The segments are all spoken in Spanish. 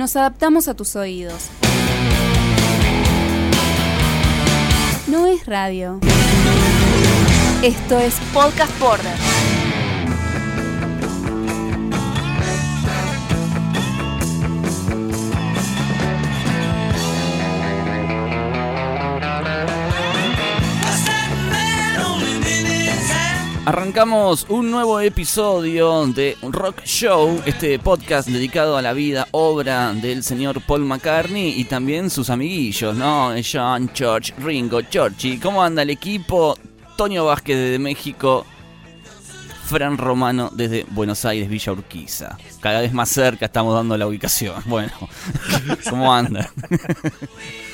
nos adaptamos a tus oídos. No es radio. Esto es Podcast Border. Arrancamos un nuevo episodio de Rock Show, este podcast dedicado a la vida, obra del señor Paul McCartney y también sus amiguillos, ¿no? John, George, Ringo, Georgie. ¿Cómo anda el equipo? Toño Vázquez desde México, Fran Romano desde Buenos Aires, Villa Urquiza. Cada vez más cerca estamos dando la ubicación. Bueno, ¿cómo anda?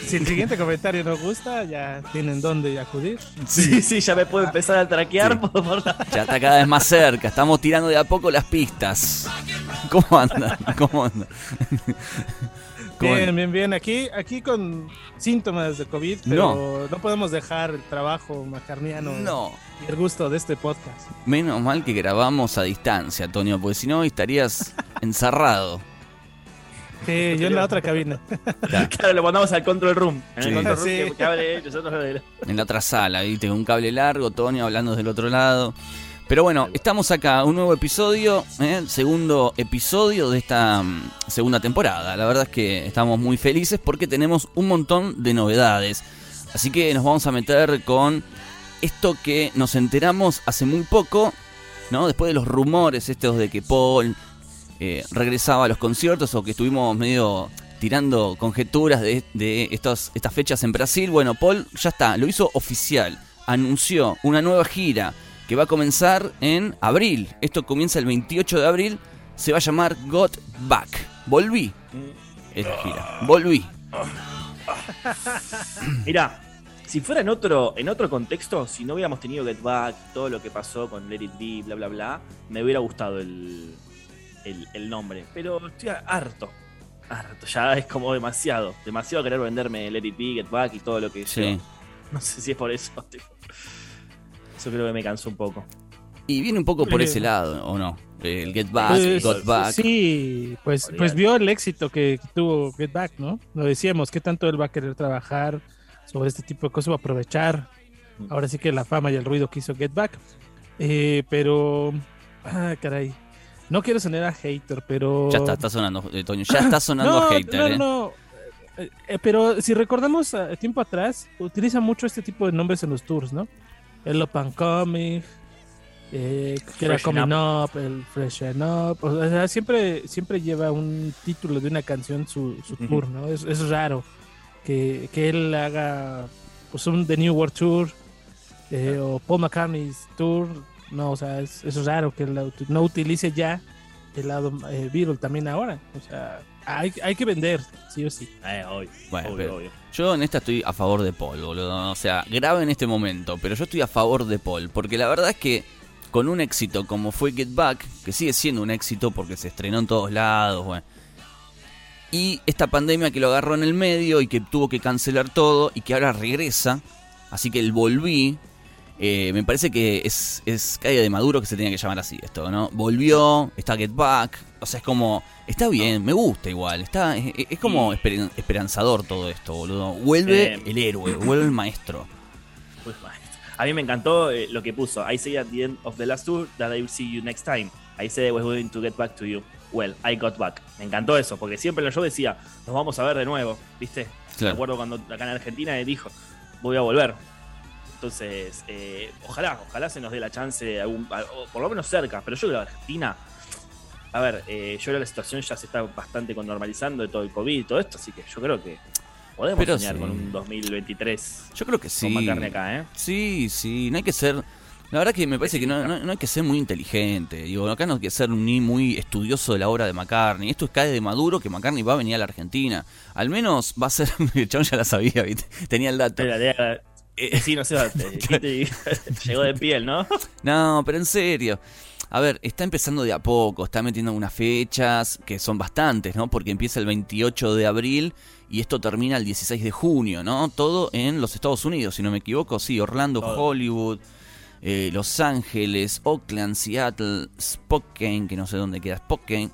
Si el siguiente comentario nos gusta, ya tienen dónde acudir. Sí, sí, ya me puedo empezar a traquear Sí. por, por la- Ya está cada vez más cerca, estamos tirando de a poco las pistas. ¿Cómo anda? ¿Cómo anda? Bien, bien, bien. Aquí, aquí con síntomas de COVID, pero no, podemos dejar el trabajo macarniano No. Y el gusto de este podcast. Menos mal que grabamos a distancia, Antonio, porque si no estarías encerrado. Sí, yo en la otra cabina. Claro, lo mandamos al control room. En Sí. el control room Sí. que, que hable nosotros. En la otra sala, ¿viste? Con un cable largo, Antonio hablando del otro lado. Pero bueno, estamos acá, un nuevo episodio, ¿eh? segundo episodio de esta mm, segunda temporada. La verdad es que estamos muy felices porque tenemos un montón de novedades. Así que nos vamos a meter con esto que nos enteramos hace muy poco, ¿no? Después de los rumores estos de que Paul eh, regresaba a los conciertos o que estuvimos medio tirando conjeturas de, de estos, estas fechas en Brasil. Bueno, Paul ya está, lo hizo oficial. Anunció una nueva gira que va a comenzar en abril. Esto comienza el 28 de abril. Se va a llamar Got Back. Volví. Es la gira. Volví. Mira, si fuera en otro, en otro contexto, si no hubiéramos tenido Get Back, todo lo que pasó con Let It Be, bla, bla, bla, me hubiera gustado el, el, el nombre. Pero estoy harto. Harto, ya es como demasiado. Demasiado querer venderme Let It Be, Get Back y todo lo que Sí. yo- No sé si es por eso. tipo. Eso creo que me cansó un poco. Y viene un poco por Eh. ese lado, ¿o no? El Get Back, Pues, Got Back. Sí, pues, pues vio el éxito que tuvo Get Back, ¿no? Lo decíamos, que tanto él va a querer trabajar sobre este tipo de cosas, va a aprovechar ahora sí que la fama y el ruido que hizo Get Back. Eh, pero, ah, caray, no quiero sonar a hater, pero... Ya está, está sonando, eh, Toño. Ya está sonando no, hater, no, ¿eh? no. Eh, eh, pero si recordamos eh, tiempo atrás, utiliza mucho este tipo de nombres en los tours, ¿no? El Open Comic, eh, que era Coming Up, el Freshen Up. O sea, siempre, siempre lleva un título de una canción su, tour, ¿no? Es, es raro que, que él haga pues un The New World Tour eh, o Paul McCartney's Tour. No, o sea, es, es raro que la no utilice ya el lado eh, Beatle también ahora. O sea, hay, hay que vender, sí o sí. Eh, obvio, Bueno, obvio. Yo en esta estoy a favor de Paul, boludo. O sea, grave en este momento, pero yo estoy a favor de Paul. Porque la verdad es que con un éxito como fue Get Back, que sigue siendo un éxito porque se estrenó en todos lados, bueno. Y esta pandemia que lo agarró en el medio y que tuvo que cancelar todo y que ahora regresa. Así que el volví. eh, me parece que es, es calle de Maduro que se tenía que llamar así esto, ¿no? Volvió, está Get Back. O sea, es como. Está bien, me gusta igual. Está, es, es como esperan- esperanzador todo esto, boludo. Vuelve Eh, el héroe, vuelve el maestro. Maestro. A mí me encantó eh, lo que puso. I say at the end of the last tour that I will see you next time. I said I was going to get back to you. Well, I got back. Me encantó eso, porque siempre en los shows decía, nos vamos a ver de nuevo, ¿viste? Me Claro. acuerdo cuando acá en Argentina dijo, voy a volver. Entonces, eh, ojalá, ojalá se nos dé la chance, de algún- por lo menos cerca, pero yo creo que Argentina, a ver, eh, yo creo que la situación ya se está bastante con normalizando de todo el COVID y todo esto, así que yo creo que podemos soñar sí. con un 2023 Yo creo que sí. con acá, ¿eh? Sí, sí, no hay que ser. La verdad que me parece que no, no- no hay que ser muy inteligente. Digo, acá no hay que ser ni muy estudioso de la obra de McCartney. Esto es cae de Maduro que McCartney va a venir a la Argentina. Al menos va a ser. El chabón ya la sabía, ¿viste? Tenía el dato. Era- era- Eh, Sí, no sé, te- llegó de piel, ¿no? No, pero en serio. A ver, está empezando de a poco, está metiendo unas fechas que son bastantes, ¿no? Porque empieza el 28 de abril y esto termina el 16 de junio, ¿no? Todo en los Estados Unidos, si no me equivoco, sí, Orlando, Todo. Hollywood, eh, Los Ángeles, Oakland, Seattle, Spokane, que no sé dónde queda Spokane,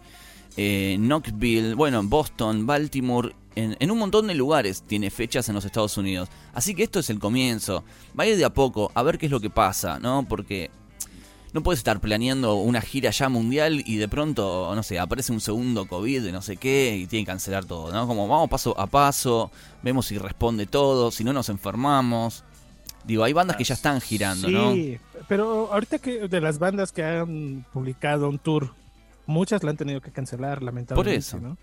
eh, Knoxville, bueno, en Boston, Baltimore, en, en, un montón de lugares tiene fechas en los Estados Unidos. Así que esto es el comienzo. Va a ir de a poco, a ver qué es lo que pasa, ¿no? Porque no puedes estar planeando una gira ya mundial y de pronto, no sé, aparece un segundo COVID de no sé qué y tiene que cancelar todo, ¿no? Como vamos paso a paso, vemos si responde todo, si no nos enfermamos. Digo, hay bandas que ya están girando, ¿no? Sí, pero ahorita que de las bandas que han publicado un tour, muchas la han tenido que cancelar, lamentablemente. Por eso. ¿no?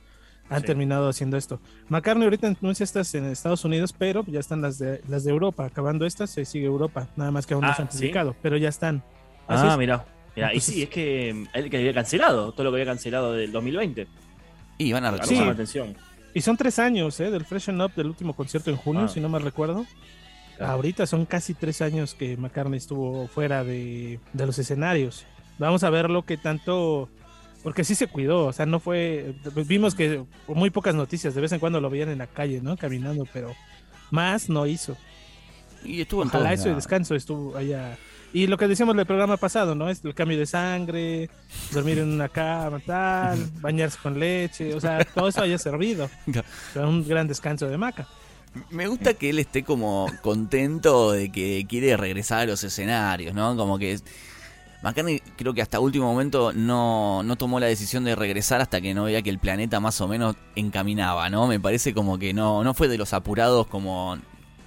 Han sí. terminado haciendo esto. McCartney ahorita anuncia estas en Estados Unidos, pero ya están las de las de Europa. Acabando estas, se sigue Europa. Nada más que aún no ah, se han publicado, ¿sí? pero ya están. Así ah, mira. Mira, y sí, es que él que había cancelado, todo lo que había cancelado del 2020. Y van a sí. atención. Y son tres años, ¿eh? Del Freshen Up, del último concierto en junio, ah. si no me recuerdo. Ahorita son casi tres años que McCartney estuvo fuera de, de, los escenarios. Vamos a ver lo que tanto. Porque sí se cuidó, o sea, no fue. Vimos que muy pocas noticias, de vez en cuando lo veían en la calle, ¿no? Caminando, pero más no hizo. Y estuvo en Ojalá eso y descanso estuvo allá. Y lo que decíamos del programa pasado, ¿no? Es el cambio de sangre, dormir en una cama, tal, bañarse con leche, o sea, todo eso haya servido. un gran descanso de maca. Me gusta que él esté como contento de que quiere regresar a los escenarios, ¿no? Como que McCartney creo que hasta último momento no, no tomó la decisión de regresar hasta que no veía que el planeta más o menos encaminaba, ¿no? Me parece como que no, no fue de los apurados como,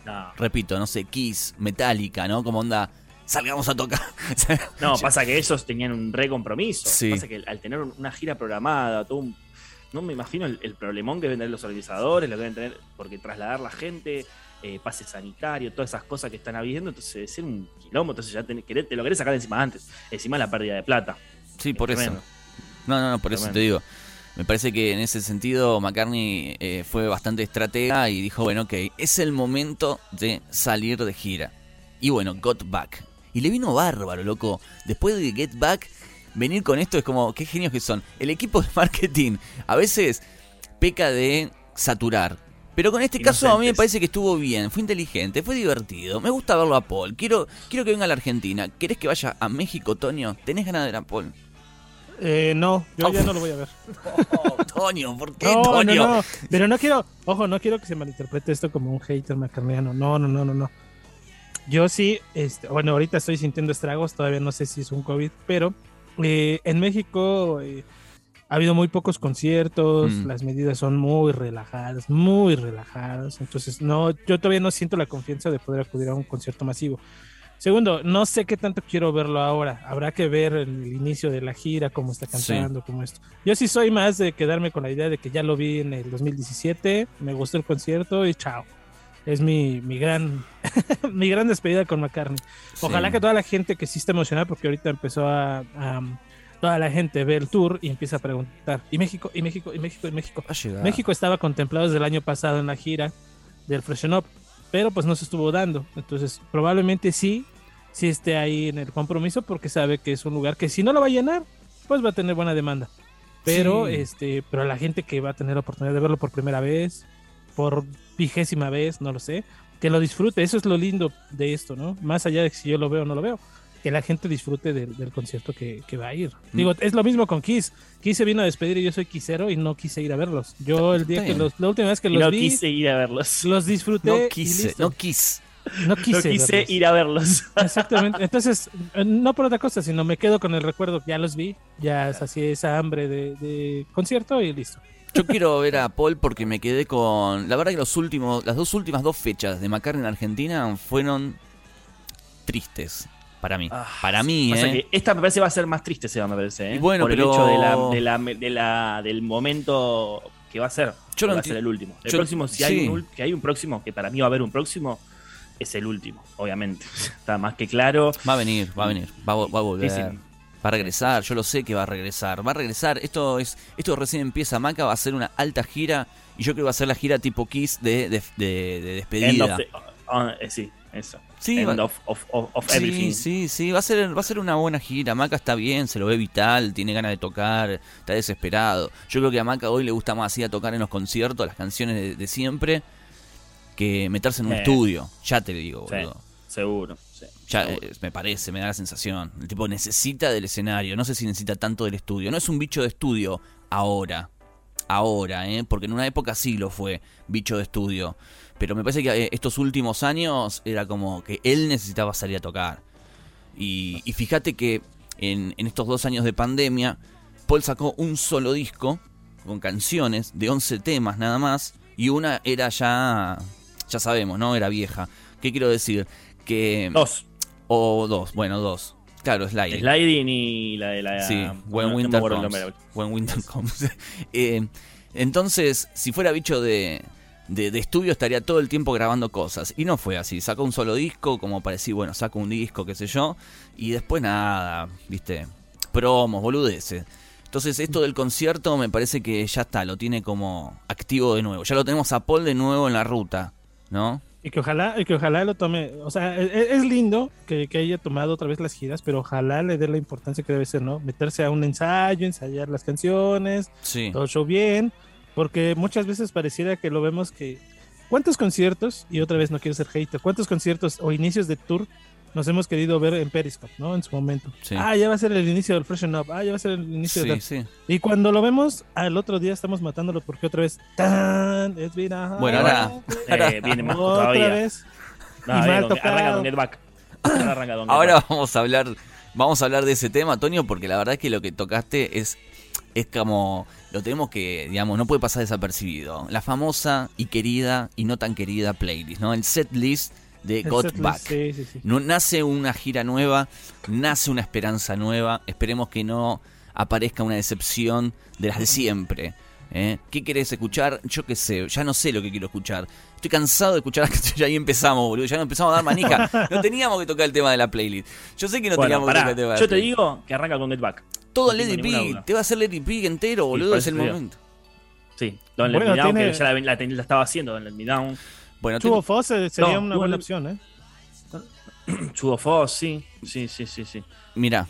no. repito, no sé, Kiss, Metallica, ¿no? Como onda, salgamos a tocar. no, pasa que ellos tenían un re compromiso. Sí. Pasa que al tener una gira programada, todo un no me imagino el, el, problemón que deben tener los organizadores, lo que deben tener, porque trasladar la gente, eh, pase sanitario, todas esas cosas que están habiendo, entonces debe ser un quilombo, entonces ya te, te lo querés sacar encima antes, encima la pérdida de plata. Sí, es por tremendo. eso. No, no, no, por tremendo. eso te digo. Me parece que en ese sentido McCartney eh, fue bastante estratega y dijo, bueno, ok, es el momento de salir de gira. Y bueno, Got Back. Y le vino bárbaro, loco. Después de Get Back, venir con esto es como, qué genios que son. El equipo de marketing a veces peca de saturar. Pero con este caso a mí me parece que estuvo bien, fue inteligente, fue divertido. Me gusta verlo a Paul. Quiero, quiero que venga a la Argentina. ¿Querés que vaya a México, Toño? ¿Tenés ganas de ver a Paul? Eh, no, yo oh. ya no lo voy a ver. Oh, Toño, ¿por qué, no, Toño? No, no, pero no quiero, ojo, no quiero que se malinterprete esto como un hater macarniano. No, no, no, no, no. Yo sí, este, bueno, ahorita estoy sintiendo estragos, todavía no sé si es un COVID, pero eh, en México eh, ha habido muy pocos conciertos, mm. las medidas son muy relajadas, muy relajadas, entonces no, yo todavía no siento la confianza de poder acudir a un concierto masivo. Segundo, no sé qué tanto quiero verlo ahora. Habrá que ver el, el inicio de la gira, cómo está cantando, sí. cómo esto. Yo sí soy más de quedarme con la idea de que ya lo vi en el 2017, me gustó el concierto y chao es mi, mi gran mi gran despedida con McCartney. Ojalá sí. que toda la gente que sí esté emocionada, porque ahorita empezó a, a, toda la gente ve el tour y empieza a preguntar, ¿y México? ¿y México? ¿y México? ¿y México? México estaba contemplado desde el año pasado en la gira del Freshen Up, pero pues no se estuvo dando. Entonces, probablemente sí, sí esté ahí en el compromiso, porque sabe que es un lugar que si no lo va a llenar, pues va a tener buena demanda. Pero, sí. este, pero la gente que va a tener la oportunidad de verlo por primera vez, por vigésima vez, no lo sé, que lo disfrute, eso es lo lindo de esto, ¿no? Más allá de si yo lo veo o no lo veo, que la gente disfrute del, del concierto que, que, va a ir. Mm. Digo, es lo mismo con Kiss. Kiss se vino a despedir y yo soy quisero y no quise ir a verlos. Yo el día que los, la última vez que los no vi, quise ir a verlos. los disfruté. No quise, no quise. No quise, no quise ir a verlos. Exactamente. Entonces, eh, no por otra cosa, sino me quedo con el recuerdo, ya los vi, ya sacié esa hambre de, de concierto y listo. Yo quiero ver a Paul porque me quedé con. La verdad que los últimos, las dos últimas dos fechas de McCartney en Argentina fueron tristes. Para mí. Ah, para mí, ¿eh? esta me parece va a ser más triste, se va, me parece. ¿eh? Y bueno, Por pero... el hecho de la, de la, de la, del momento que va a ser. Yo no va a ser el último. El yo... próximo, si sí. hay, un, que hay un próximo, que para mí va a haber un próximo, es el último, obviamente. Está más que claro. Va a venir, va a venir. Va, va a volver. Sí, sí. Va a regresar, yo lo sé que va a regresar. Va a regresar. Esto es esto recién empieza. Maca va a hacer una alta gira. Y yo creo que va a ser la gira tipo Kiss de, de, de, de despedida. The, uh, uh, sí, eso. Sí, End va, of, of, of sí, sí, sí, va a ser va a ser una buena gira. Maca está bien, se lo ve vital, tiene ganas de tocar, está desesperado. Yo creo que a Maca hoy le gusta más ir a tocar en los conciertos, las canciones de, de siempre, que meterse en un eh. estudio. Ya te digo, sí, boludo. Seguro. Ya eh, me parece, me da la sensación. El tipo necesita del escenario, no sé si necesita tanto del estudio. No es un bicho de estudio ahora. Ahora, ¿eh? Porque en una época sí lo fue, bicho de estudio. Pero me parece que eh, estos últimos años era como que él necesitaba salir a tocar. Y, y fíjate que en, en estos dos años de pandemia, Paul sacó un solo disco con canciones de 11 temas nada más. Y una era ya, ya sabemos, ¿no? Era vieja. ¿Qué quiero decir? Que... Dos. O dos, bueno, dos. Claro, Sliding. Sliding y la de la. Sí, When no- no Winter el Comes. When Winter Comes. Eh, entonces, si fuera bicho de, de, de estudio, estaría todo el tiempo grabando cosas. Y no fue así. Sacó un solo disco, como para decir, bueno, saco un disco, qué sé yo. Y después nada, viste, promos, boludeces. Entonces, esto del concierto me parece que ya está, lo tiene como activo de nuevo. Ya lo tenemos a Paul de nuevo en la ruta, ¿no? Y que ojalá, y que ojalá lo tome, o sea, e- e- es, lindo que, que haya tomado otra vez las giras, pero ojalá le dé la importancia que debe ser, ¿no? Meterse a un ensayo, ensayar las canciones, Sí. todo el show bien, porque muchas veces pareciera que lo vemos que... ¿Cuántos conciertos, y otra vez no quiero ser hater, cuántos conciertos o inicios de tour nos hemos querido ver en Periscope, ¿no? En su momento. Sí. Ah, ya va a ser el inicio del Freshen Up, ah, ya va a ser el inicio Sí, del... sí. Y cuando lo vemos, al otro día estamos matándolo porque otra vez... ¡Tan! Es bien, ajá, Bueno, ahora- Eh, viene más otra todavía. vez. No, y arranca mal con- tocado. Arranca con Get Back. Ahora arranca con Get Ahora Back. vamos a hablar, vamos a hablar de ese tema, Antonio, porque la verdad es que lo que tocaste es, es como, lo tenemos que, digamos, no puede pasar desapercibido. La famosa y querida y no tan querida playlist, ¿no? El set list de Got Back. Sí, sí, sí. No, nace una gira nueva, nace una esperanza nueva. Esperemos que no aparezca una decepción de las de siempre. ¿eh? ¿Qué querés escuchar? Yo qué sé, ya no sé lo que quiero escuchar. Estoy cansado de escuchar las canciones. Ya ahí empezamos, boludo. Ya no empezamos a dar manija. No teníamos que tocar el tema de la playlist. Yo sé que no Bueno, teníamos que tocar el tema de la yo te digo que arranca con Get Back. Todo no Be. duda. Te va a hacer Let It Be entero, boludo. por es el momento. Sí, Let Bueno, Me Down, tiene- que ya la, la la estaba haciendo, Don't Let Me Down. Bueno, Tuvo tengo- Foss sería No, una buena opción, ¿eh? Chugo Foss, sí, sí, sí, sí, sí. mirá.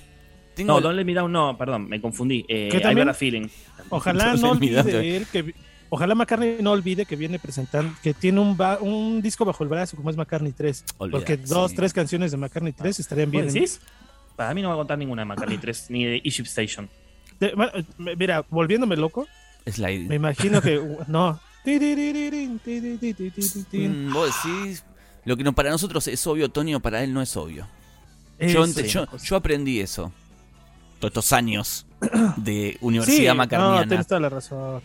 Tengo No, el- Don't Let Me Down no, perdón, me confundí. Eh, ¿Qué I también? Got a Feeling. Ojalá no olvide él que ojalá McCartney no olvide que viene presentando que tiene un ba- un disco bajo el brazo como es McCartney 3, Olvidate, porque dos, sí. tres canciones de McCartney 3 estarían bien. ¿Vos decís? Para mí no va a contar ninguna de McCartney 3, ni de Egypt Station. De- eh, mira, volviéndome loco, Slide. me imagino que no. Mm, Vos decís. Lo que no, para nosotros es obvio, Tonio, para él no es obvio. Yo, ent- yo, yo aprendí eso. Todos estos años de Sí, Universidad no, Macarniana. tienes toda la razón.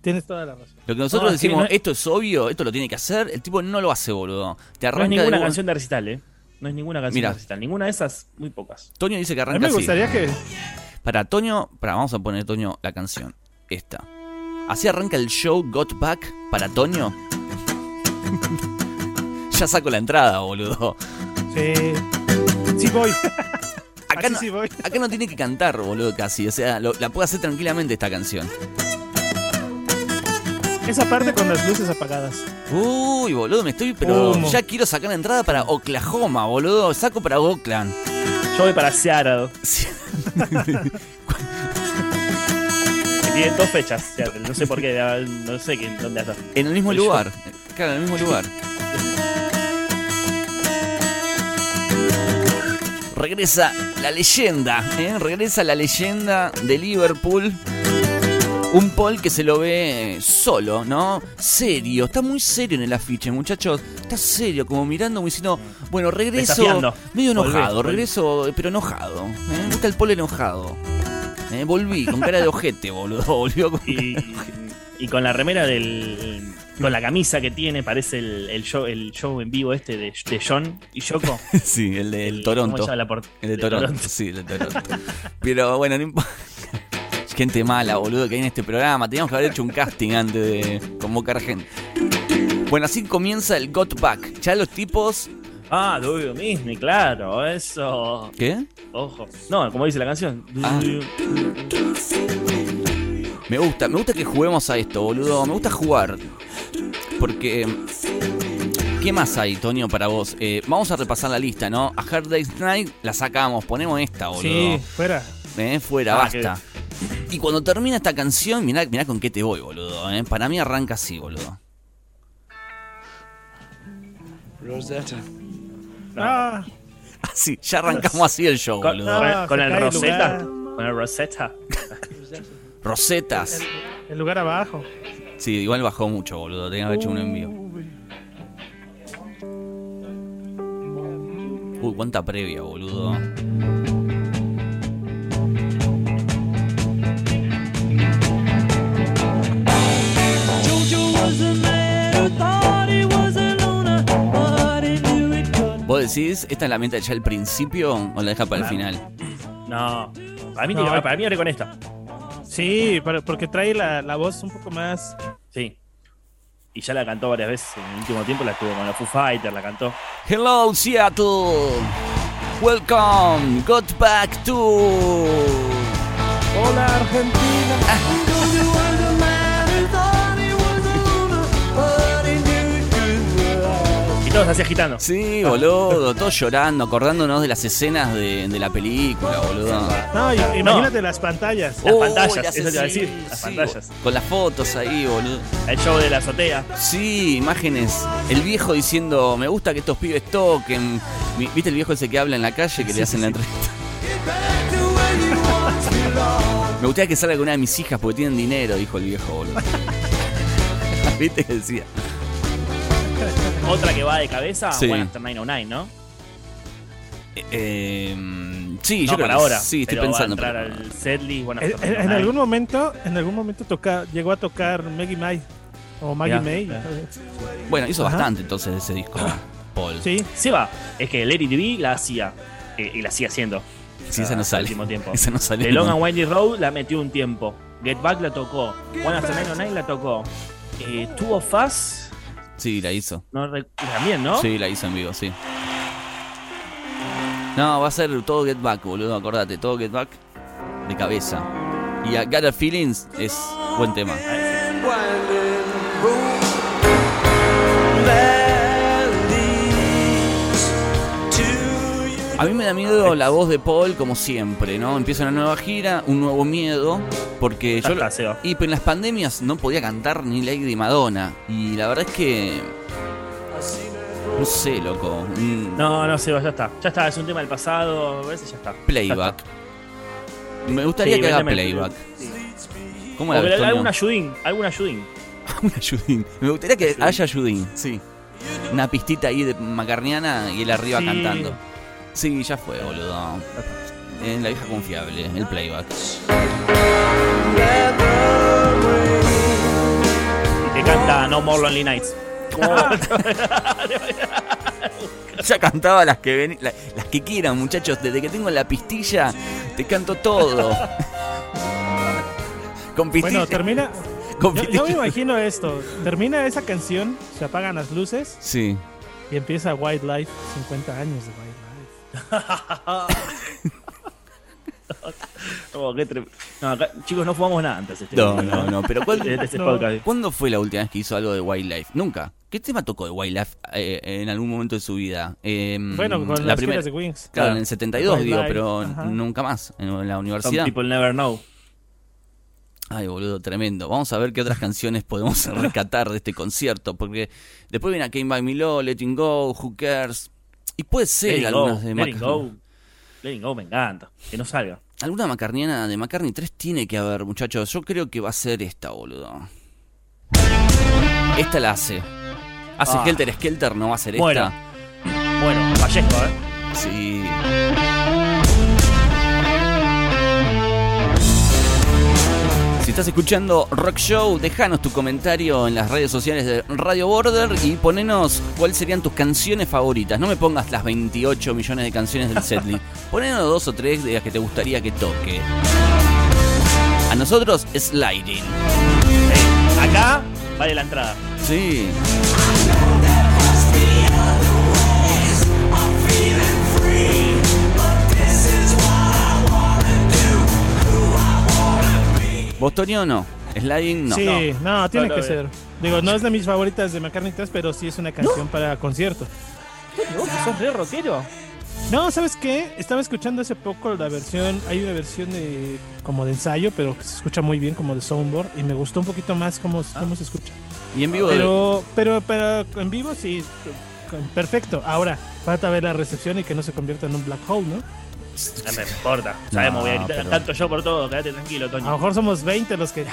Tienes toda la razón. Lo que nosotros No, sí, decimos, no- esto es obvio, esto lo tiene que hacer, el tipo no lo hace, boludo. Te No es arranca de ninguna una- canción de recital, ¿eh? No es ninguna canción Mira. de recital. Ninguna de esas, muy pocas. Toño dice que A mí arranca me así. gustaría que Para Toño, para, vamos a poner Toño la canción. Esta. Así arranca el show Got Back para Toño. ya saco la entrada, boludo. sí, sí voy. Acá no, sí voy. acá no tiene que cantar, boludo, casi. O sea, lo- la puede hacer tranquilamente esta canción. Esa parte con las luces apagadas. Uy, boludo, me estoy. Pero Humo. ya quiero sacar la entrada para Oklahoma, boludo. Saco para Oakland. Yo voy para Seattle. Tiene dos fechas. No sé por qué, no sé qué, dónde anda. En el mismo El lugar. Claro, en el mismo lugar. Regresa la leyenda, ¿eh? Regresa la leyenda de Liverpool. Un Paul que se lo ve solo, ¿no? Serio, está muy serio en el afiche, muchachos. Está serio, como mirando, como diciendo, bueno, regreso. Medio enojado, regreso, pero enojado. ¿eh? Me gusta el Paul enojado. ¿Eh? Volví, con cara de ojete, boludo. Volvió con Y, y con la remera del. Con la camisa que tiene, parece el, el show, el show en vivo este de, de John y Yoko. Sí, el de El- Toronto. ¿cómo se llama la por- El de de Toronto, Toronto. sí, el de Toronto. Pero bueno, no importa. Gente mala, boludo, que hay en este programa. Teníamos que haber hecho un casting antes de convocar gente. Bueno, así comienza el Got Back. Ya los tipos. Ah, Do You Miss Me, claro, eso. ¿Qué? Ojo. No, como dice la canción. Ah. Me gusta, me gusta que juguemos a esto, boludo. Me gusta jugar. Porque. ¿Qué más hay, Tonio, para vos? Eh, vamos a repasar la lista, ¿no? A Hard Day's Night la sacamos, ponemos esta, boludo. Sí, fuera. Eh, fuera, Ah, basta. Y cuando termina esta canción, mirá, mirá con qué te voy, boludo. Eh. Para mí arranca así, boludo. Rosetta. Ah, Así, ya arrancamos así el show, Con, boludo. con- Ah, con se el cae el Rosetta. Con el Rosetta. Rosetas. El lugar abajo. Sí, igual bajó mucho, boludo. Tenía que haber hecho un envío. Uy. Uy, cuánta previa, boludo. ¿Vos decís, esta es la meta ya al principio o la deja para el final? No. Para mí, No, tiene- eh. para mí abre con esta. Sí, pero- porque trae la, la voz un poco más. Sí. Y ya la cantó varias veces en el último tiempo, la estuvo con la Foo Fighter, la cantó. Hello, Seattle. Welcome. Got back to. Hola, Argentina. Todos así agitando. Sí, boludo. Todos llorando, acordándonos de las escenas de, de la película, boludo. No, y- imagínate las pantallas. Las pantallas, las- eso te iba a decir, sí, las sí, pantallas. Con las fotos ahí, boludo. El show de la azotea. Sí, imágenes. El viejo diciendo, me gusta que estos pibes toquen. Mi- ¿Viste el viejo ese que habla en la calle que le hacen la entrevista? me gustaría que salga con una de mis hijas porque tienen dinero, dijo el viejo, boludo. ¿Viste que decía? Otra que va de cabeza, Sí. One After 909, ¿no? Eh, eh, sí, no yo creo para que ahora. Sí, estoy pero pensando. Va a entrar pero- al setlist One En, After en- en 909. algún momento, en algún momento toca, llegó a tocar Maggie May o Maggie Ya, May. Bueno, hizo Ajá. bastante entonces ese disco, Paul. Sí, Se va. Es que Lady TV la hacía. eh, y la sigue haciendo. Sí, esa no hasta el sale. tiempo. Esa no sale. The Long and Windy Road la metió un tiempo. Get Back la tocó. One After 909 la tocó. Eh, Two of Us Sí, la hizo. no también, ¿no? Sí, la hizo en vivo, sí. No, va a ser todo Get Back, boludo, acordate, todo Get Back de cabeza. Y a Got a Feelings es buen tema. A mí me da miedo la voz de Paul como siempre, ¿no? Empieza una nueva gira, un nuevo miedo, porque yo... está, Seba. Y en las pandemias no podía cantar ni Lady Madonna. Y la verdad es que... No sé, loco. un No, no, Seba, ya está. Ya está, es un tema del pasado. A veces ya está. playback. Me gustaría Sí, que haga playback. Sí. ¿Cómo la ves, algún ayudín, algún ayudín. Un ayudín. Me gustaría que haya ayudín, sí. Una pistita ahí de macarniana y él arriba Sí. cantando. Sí, ya fue, boludo. En la vieja confiable, el playback. Y te canta No More Lonely Nights. Ya cantaba las que ven, la- las que quieran, muchachos. Desde que tengo la pistilla, te canto todo. Con pistilla. bueno, termina. con Yo, yo me imagino esto. Termina esa canción, se apagan las luces Sí. y empieza White Life, 50 años de White. Oh, qué tre- no, acá- chicos, no fumamos nada antes. Este No, no, no. Pero ¿cuál, de- de este No. podcast. ¿cuándo fue la última vez que hizo algo de Wildlife? Nunca. ¿Qué tema tocó de Wildlife eh, en algún momento de su vida? Eh, Bueno, con la las primera. de Wings. Claro, en el 72, digo, pero ajá. nunca más. En la Some universidad. people never know. Ay, boludo, tremendo. Vamos a ver qué otras canciones podemos rescatar de este concierto. Porque después viene a Came By Me Low, Letting Go, Who Cares. Y puede ser it go, algunas de let it Mac- go. Let it go, me encanta. Que no salga. Alguna macarniana de McCartney 3 tiene que haber, muchachos. Yo creo que va a ser esta, boludo. Esta la hace. Hace Ah. Helter Skelter, no va a ser Bueno. esta. Bueno, fallezco, ¿eh? Sí. Estás escuchando Rock Show, déjanos tu comentario en las redes sociales de Radio Border y ponenos cuáles serían tus canciones favoritas. No me pongas las 28 millones de canciones del setlist. Ponenos dos o tres de las que te gustaría que toque. A nosotros, Sliding. Eh, Acá vale la entrada. Sí. ¿Vos, Toño, o no? ¿Sliding? No. Sí, no, tiene No, que ser. Digo, no es de mis favoritas de McCartney 3, pero sí es una canción para concierto. ¿Vos que sos re rockero? No, ¿sabes qué? Estaba escuchando hace poco la versión, hay una versión de como de ensayo, pero que se escucha muy bien como de soundboard y me gustó un poquito más cómo, cómo se escucha. Y en vivo. Pero, pero, pero en vivo sí, perfecto. Ahora, falta ver la recepción y que no se convierta en un black hole, ¿no? No me importa. Sabemos, voy a gritar pero- tanto yo por todo. Quédate tranquilo, A lo Toño. mejor somos 20 los que.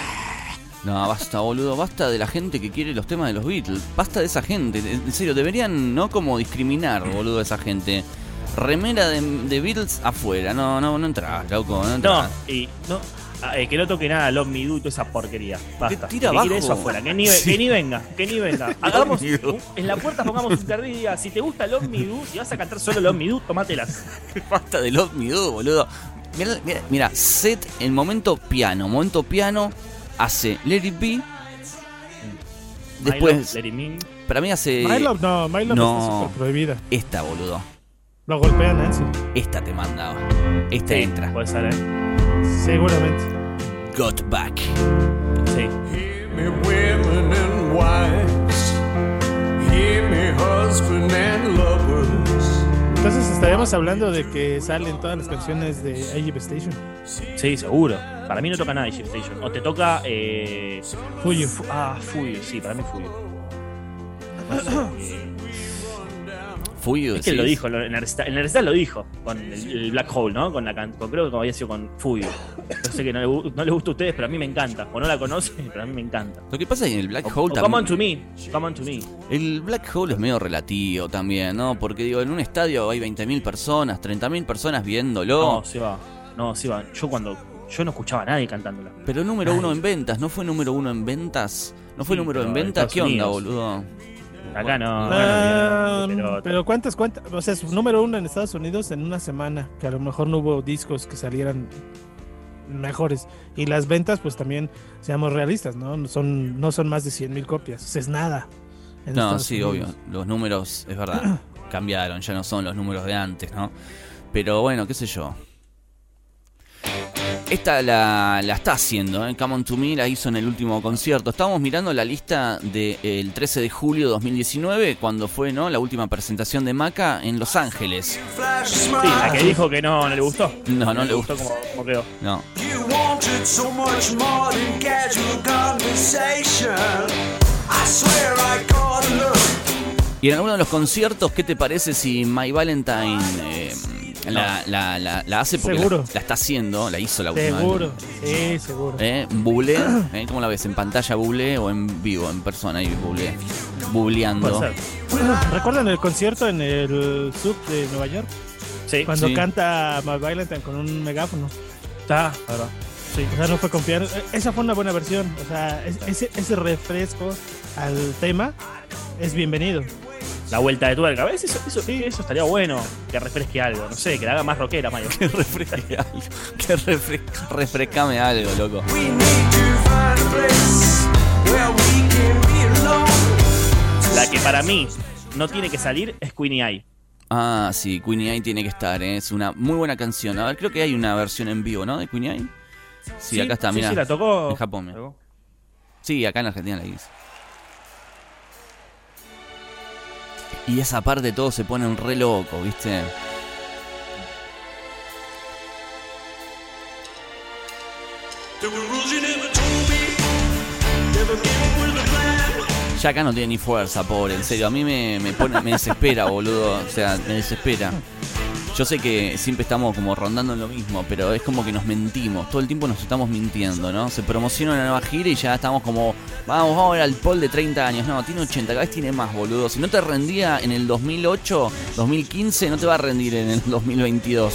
No, basta, boludo, basta de la gente que quiere los temas de los Beatles. Basta de esa gente. En serio, deberían no como discriminar, boludo, a esa gente. Remera de, de Beatles afuera. No, no, no entras, loco, no No, y no. Ah, eh, que no toque nada Love Me Do y toda esa porquería. Basta. tira que abajo. eso afuera. Que ni, Sí. que ni venga, que ni venga. Hagamos. En la puerta pongamos un cartel y diga: si te gusta Love Me Do, si vas a cantar solo Love Me Do, tomátelas. Basta de Love Me Do, boludo. Mira, mira, mira, set en momento piano. Momento piano hace Let It Be. My Después, Love, Let It In. para mí hace My Love, no, My Love No. está súper prohibida. esta, boludo. Lo golpea Nancy. Esta te mandaba. Esta Sí, entra. Puede ser, ¿eh? Seguramente. Got Back. Sí. Hear me, women and wives. Hear me, husband and lovers. Entonces estaríamos hablando de que salen todas las canciones de Egypt Station. Sí, seguro. Para mí no toca nada Ship Station. O te toca. Eh, Fuyu. Ah, Fuyu, sí, para mí Fuyu. No sé, eh, Fuyu, es que decís. lo dijo, en recital lo dijo, con el, el Black Hole, ¿no? Con la can- con- creo que había sido con Fuyu. Yo sé que no le, no le gusta a ustedes, pero a mí me encanta. O no la conocen, pero a mí me encanta. Lo que pasa es que en el Black O, Hole o Come On también. To Me, Come On To Me. El Black Hole es medio relativo también, ¿no? Porque digo, en un estadio hay 20.000 personas, 30.000 personas viéndolo. No, se va. No, se va. Yo cuando. Yo no escuchaba a nadie cantándola. Pero número uno en ventas, ¿no fue número uno en ventas? ¿No fue Sí, número en en ventas? ¿Qué onda, Unidos. boludo? Acá no. Ah, bueno, pero- pero cuántas, cuántas, o sea, es número uno en Estados Unidos en una semana, que a lo mejor no hubo discos que salieran mejores. Y las ventas, pues también, seamos realistas, ¿no? No son, no son más de 100 mil copias, o sea, es nada. No, Estados sí, Unidos. obvio. Los números, es verdad, cambiaron, ya no son los números de antes, ¿no? Pero bueno, qué sé yo. Esta la, la está haciendo, ¿eh? Come On To Me la hizo en el último concierto. Estábamos mirando la lista del 13 de julio de 2019, cuando fue ¿no? la última presentación de Maca en Los Ángeles. Sí, la que dijo que no, no le gustó. No, no le gustó. como, como quedó. No. Y en alguno de los conciertos, ¿qué te parece si My Valentine eh, la, la, la, la hace? Porque Seguro. La, la está haciendo, la hizo la última Seguro, vez. sí, seguro. ¿Eh? Bublé, ¿eh? ¿cómo la ves? ¿En pantalla bublé o en vivo, en persona ahí bublé? Bubleando. ¿Recuerdan el concierto en el sub de Nueva York? Sí, Cuando Sí. canta My Valentine con un megáfono. está, la verdad. Sí. O sea, no fue con piano. Eh, Esa fue una buena versión. O sea, es- ese, ese refresco al tema es bienvenido. La vuelta de tuerca. ¿Ves? Eso, eso, eso estaría bueno. Que refresque algo. No sé, que la haga más rockera, Mayo. Que refresque algo. Que refre- refrescame algo, loco. La que para mí no tiene que salir es Queenie Eye. Ah, sí, Queenie Eye tiene que estar, ¿eh? es una muy buena canción. A ver, creo que hay una versión en vivo, ¿no? De Queenie Eye. Sí, acá está, sí, mira. Sí, la tocó. En Japón, mira. Tocó. Sí, acá en Argentina la hice. Y esa parte todos se ponen re loco, ¿viste? Ya acá no tiene ni fuerza, pobre, en serio. A mí me, me pone, me desespera, boludo. O sea, me desespera. Yo sé que siempre estamos como rondando en lo mismo, pero es como que nos mentimos. Todo el tiempo nos estamos mintiendo, ¿no? Se promociona una nueva gira y ya estamos como, vamos, vamos al Paul de 30 años. No, tiene 80, cada vez tiene más, boludo. Si no te rendía en el 2008, 2015, no te va a rendir en el 2022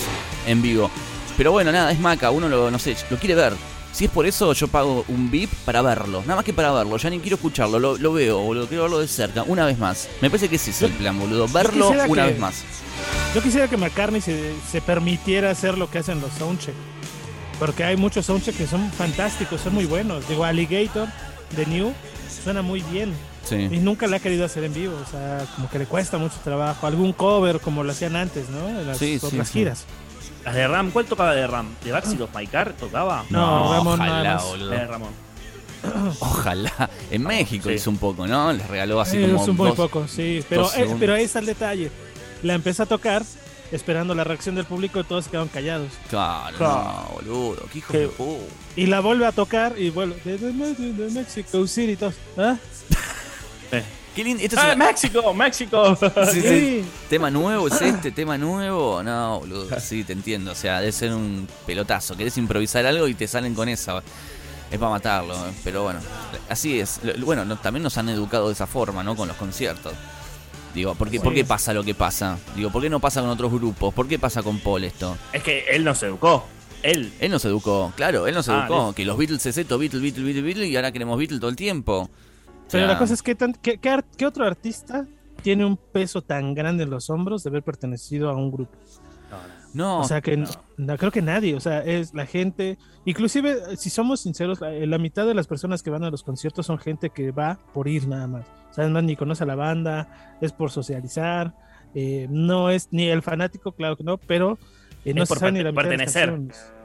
en vivo. Pero bueno, nada, es maca, uno lo, no sé, lo quiere ver. Si es por eso, yo pago un VIP para verlo. Nada más que para verlo. Ya ni quiero escucharlo. Lo, lo veo, boludo. Quiero verlo de cerca. Una vez más. Me parece que ese es el plan, boludo. Verlo una que- vez más. Yo quisiera que McCartney se, se permitiera hacer lo que hacen los soundcheck. Porque hay muchos soundcheck que son fantásticos, son muy buenos. Digo, Alligator de New suena muy bien. Y nunca la ha querido hacer en vivo. O sea, como que le cuesta mucho trabajo. Algún cover como lo hacían antes, ¿no? En las Sí, otras sí, sí. giras. Las de Ram, ¿cuál tocaba de Ram? ¿De Backseat of My Car tocaba? No, Ramón nada ojalá, más. boludo. De Ramón. Ojalá. En México Sí. hizo un poco, ¿no? Les regaló así Eh, como. es un muy dos- poco, sí. Pero, dos eh, segundos. pero ahí está el detalle. La empezó a tocar esperando la reacción del público y todos se quedaron callados. Claro, Claro. no, boludo. Qué hijo Qué- de pu- Y la vuelve a tocar y vuelve de, de- de- de Mexico City y todos. ¿Ah? Eh, Qué lindo. Esto es Ah, una- México, México. Sí, sí. ¿Tema nuevo es este? ¿Tema nuevo? No, boludo. Sí, te entiendo. O sea, debe ser un pelotazo. Querés improvisar algo y te salen con esa. Es para matarlo. eh. Pero bueno, así es. Bueno, no- también nos han educado de esa forma, ¿no? Con los conciertos. Digo, ¿por qué, ¿por qué pasa lo que pasa? Digo, ¿por qué no pasa con otros grupos? ¿Por qué pasa con Paul esto? Es que él nos educó. Él. Él nos educó, claro, él nos Ah, educó. Que los Beatles es esto, Beatles, Beatles, Beatles, Beatles, y ahora queremos Beatles todo el tiempo. Pero la cosa es que tan- ¿qué, qué ar- qué otro artista tiene un peso tan grande en los hombros de haber pertenecido a un grupo? No, O sea que no, creo que nadie, o sea, es la gente, inclusive si somos sinceros, la, la mitad de las personas que van a los conciertos son gente que va por ir nada más. O sea, además ni conoce a la banda, es por socializar, eh, no es ni el fanático, claro que no, pero eh, no Es por sabe ni la mitad de las pertenecer.